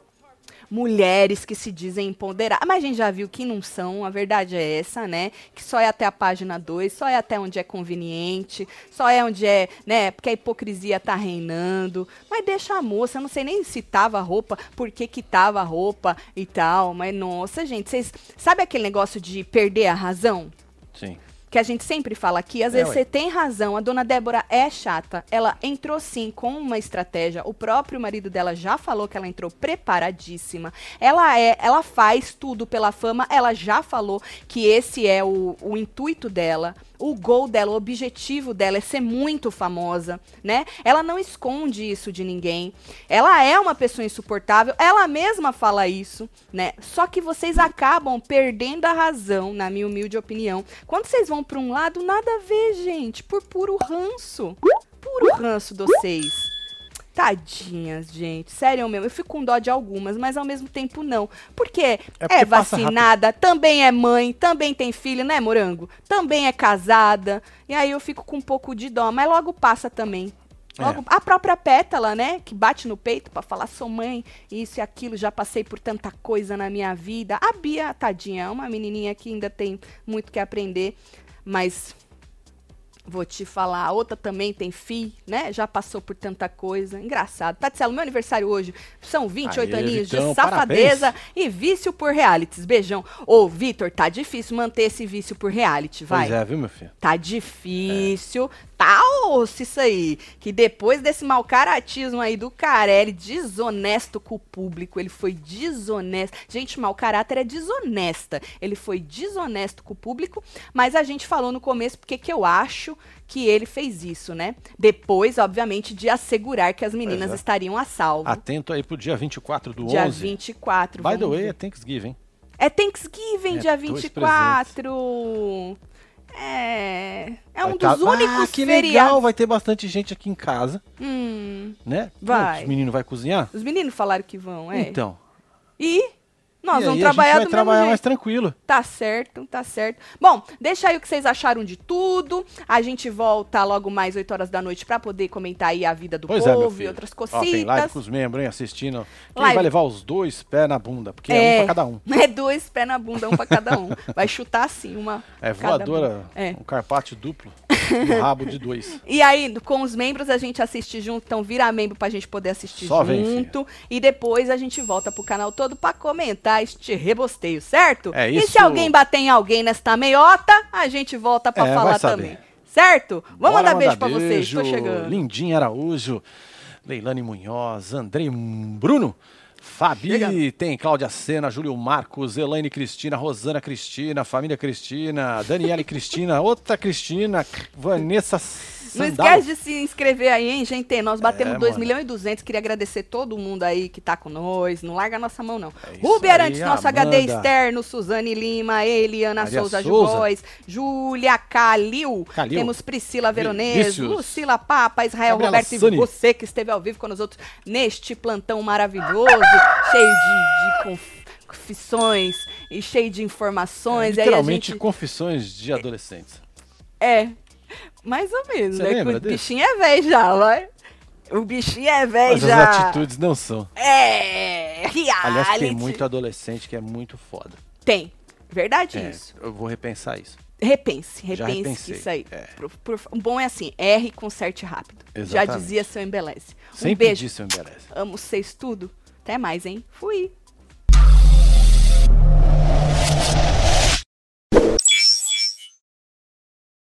Speaker 1: Mulheres que se dizem empoderadas. Mas a gente já viu que não são, a verdade é essa, né? Que só é até a página 2, só é até onde é conveniente, só é onde é, né? Porque a hipocrisia tá reinando. Mas deixa a moça, eu não sei nem se tava a roupa, por que que tava a roupa e tal. Mas nossa, gente, vocês. Sabe aquele negócio de perder a razão?
Speaker 2: Sim.
Speaker 1: Que a gente sempre fala aqui, às
Speaker 2: É,
Speaker 1: vezes
Speaker 2: ué.
Speaker 1: você tem razão, a dona Débora é chata. Ela entrou sim com uma estratégia. O próprio marido dela já falou que ela entrou preparadíssima. Ela é, ela faz tudo pela fama. Ela já falou que esse é o, o intuito dela. O gol dela, o objetivo dela é ser muito famosa, né? Ela não esconde isso de ninguém. Ela é uma pessoa insuportável, ela mesma fala isso, né? Só que vocês acabam perdendo a razão, na minha humilde opinião. Quando vocês vão pra um lado, nada a ver, gente, por puro ranço. Puro ranço de vocês. Tadinhas, gente. Sério mesmo. Eu fico com dó de algumas, mas ao mesmo tempo não. Porque é,
Speaker 2: porque passa
Speaker 1: vacinada, também é mãe, também tem filho, né, Morango? Também é casada. E aí eu fico com um pouco de dó, mas logo passa também.
Speaker 2: É.
Speaker 1: Logo, A própria Pétala, né, que bate no peito pra falar, sou mãe, isso e aquilo, já passei por tanta coisa na minha vida. A Bia, tadinha, é uma menininha que ainda tem muito que aprender, mas Vou te falar, a outra também tem fi, né? Já passou por tanta coisa. Engraçado. Tatselo, meu aniversário hoje são 28
Speaker 2: Aê,
Speaker 1: aninhos
Speaker 2: Vitão,
Speaker 1: de safadeza
Speaker 2: parabéns.
Speaker 1: e vício por realities. Beijão. Ô, Vitor, tá difícil manter esse vício por reality, vai.
Speaker 2: Pois é, viu, meu filho?
Speaker 1: Tá difícil. Tá osso isso aí. Que depois desse mau caratismo aí do Carelli, desonesto com o público, ele foi desonesto. Gente, mau caráter é desonesta. Ele foi desonesto com o público, mas a gente falou no começo porque que eu acho que ele fez isso, né? Depois, obviamente, de assegurar que as meninas
Speaker 2: é.
Speaker 1: estariam a salvo.
Speaker 2: Atento aí pro dia 24 do
Speaker 1: Dia
Speaker 2: 11.
Speaker 1: 24.
Speaker 2: By the way,
Speaker 1: ver.
Speaker 2: é Thanksgiving.
Speaker 1: É Thanksgiving,
Speaker 2: É,
Speaker 1: dia
Speaker 2: dois
Speaker 1: 24. É. É um
Speaker 2: Vai tá-
Speaker 1: dos únicos
Speaker 2: ah, que
Speaker 1: feriados.
Speaker 2: legal, vai ter bastante gente aqui em casa,
Speaker 1: Hum,
Speaker 2: né?
Speaker 1: Vai.
Speaker 2: Os meninos vai cozinhar?
Speaker 1: os meninos falaram que vão, é.
Speaker 2: Então.
Speaker 1: E nós
Speaker 2: e
Speaker 1: vamos trabalhar
Speaker 2: a gente vai trabalhar mais tranquilo.
Speaker 1: Tá certo, tá certo. Bom, deixa aí o que vocês acharam de tudo. A gente volta logo mais 8 horas da noite pra poder comentar aí a vida do
Speaker 2: Pois é,
Speaker 1: povo e
Speaker 2: filho.
Speaker 1: outras
Speaker 2: Ó, tem live
Speaker 1: cositas.
Speaker 2: com os membros, hein, assistindo. Quem
Speaker 1: Live.
Speaker 2: vai levar os dois pés na bunda, porque é, um pra cada um.
Speaker 1: É dois pés na bunda, um pra cada um. Vai chutar assim, uma.
Speaker 2: É voadora,
Speaker 1: um. É.
Speaker 2: um carpate duplo, um rabo de dois.
Speaker 1: E aí, com os membros, a gente assiste junto. Então, vira membro pra gente poder assistir
Speaker 2: Só vem,
Speaker 1: junto. e depois a gente volta pro canal todo pra comentar este rebosteio, certo?
Speaker 2: É
Speaker 1: E se
Speaker 2: isso.
Speaker 1: alguém bater em alguém nesta meiota, a gente volta pra
Speaker 2: É,
Speaker 1: falar também. Certo? Vamos
Speaker 2: Bora
Speaker 1: mandar beijo
Speaker 2: mandar
Speaker 1: pra vocês. Tô
Speaker 2: beijo.
Speaker 1: chegando.
Speaker 2: Lindinha Araújo, Leilane Munhoz, Andrei Bruno, Fabi,
Speaker 1: Chega.
Speaker 2: tem Cláudia Sena, Júlio Marcos, Elaine Cristina, Rosana Cristina, família Cristina, Daniela Cristina, outra Cristina, Vanessa
Speaker 1: Não esquece de se inscrever aí, hein, gente? Nós batemos
Speaker 2: É,
Speaker 1: 2
Speaker 2: mano.
Speaker 1: milhões e 200. Queria agradecer todo mundo aí que tá com nós. Não larga a nossa mão, não.
Speaker 2: É
Speaker 1: Rubi Arantes, nosso HD
Speaker 2: Amanda.
Speaker 1: externo, Suzane Lima, Eliana
Speaker 2: Maria
Speaker 1: Souza
Speaker 2: Souza.
Speaker 1: Júlia Calil,
Speaker 2: Calil.
Speaker 1: temos Priscila Veronese. Lucila Papa, Israel
Speaker 2: Gabriela
Speaker 1: Roberto
Speaker 2: Sani.
Speaker 1: e você que esteve ao vivo com nós outros neste plantão maravilhoso, cheio de, de conf- confissões e cheio de informações. A
Speaker 2: Literalmente
Speaker 1: gente...
Speaker 2: confissões de adolescentes.
Speaker 1: É, mais ou menos,
Speaker 2: Você
Speaker 1: né? o bichinho é velho já, vai. O bichinho é velho
Speaker 2: Mas as
Speaker 1: já.
Speaker 2: atitudes não são.
Speaker 1: É, reality.
Speaker 2: Aliás, tem muito adolescente que é muito foda.
Speaker 1: Tem. Verdade
Speaker 2: É,
Speaker 1: isso.
Speaker 2: eu vou repensar isso.
Speaker 1: Repense,
Speaker 2: Já
Speaker 1: repense isso aí.
Speaker 2: é.
Speaker 1: Por- por- o bom é assim, erre, conserte rápido. Já
Speaker 2: Exatamente.
Speaker 1: dizia seu embeleze. Um
Speaker 2: Sempre
Speaker 1: beijo.
Speaker 2: disse o embeleze.
Speaker 1: Amo vocês tudo. Até mais, hein? Fui.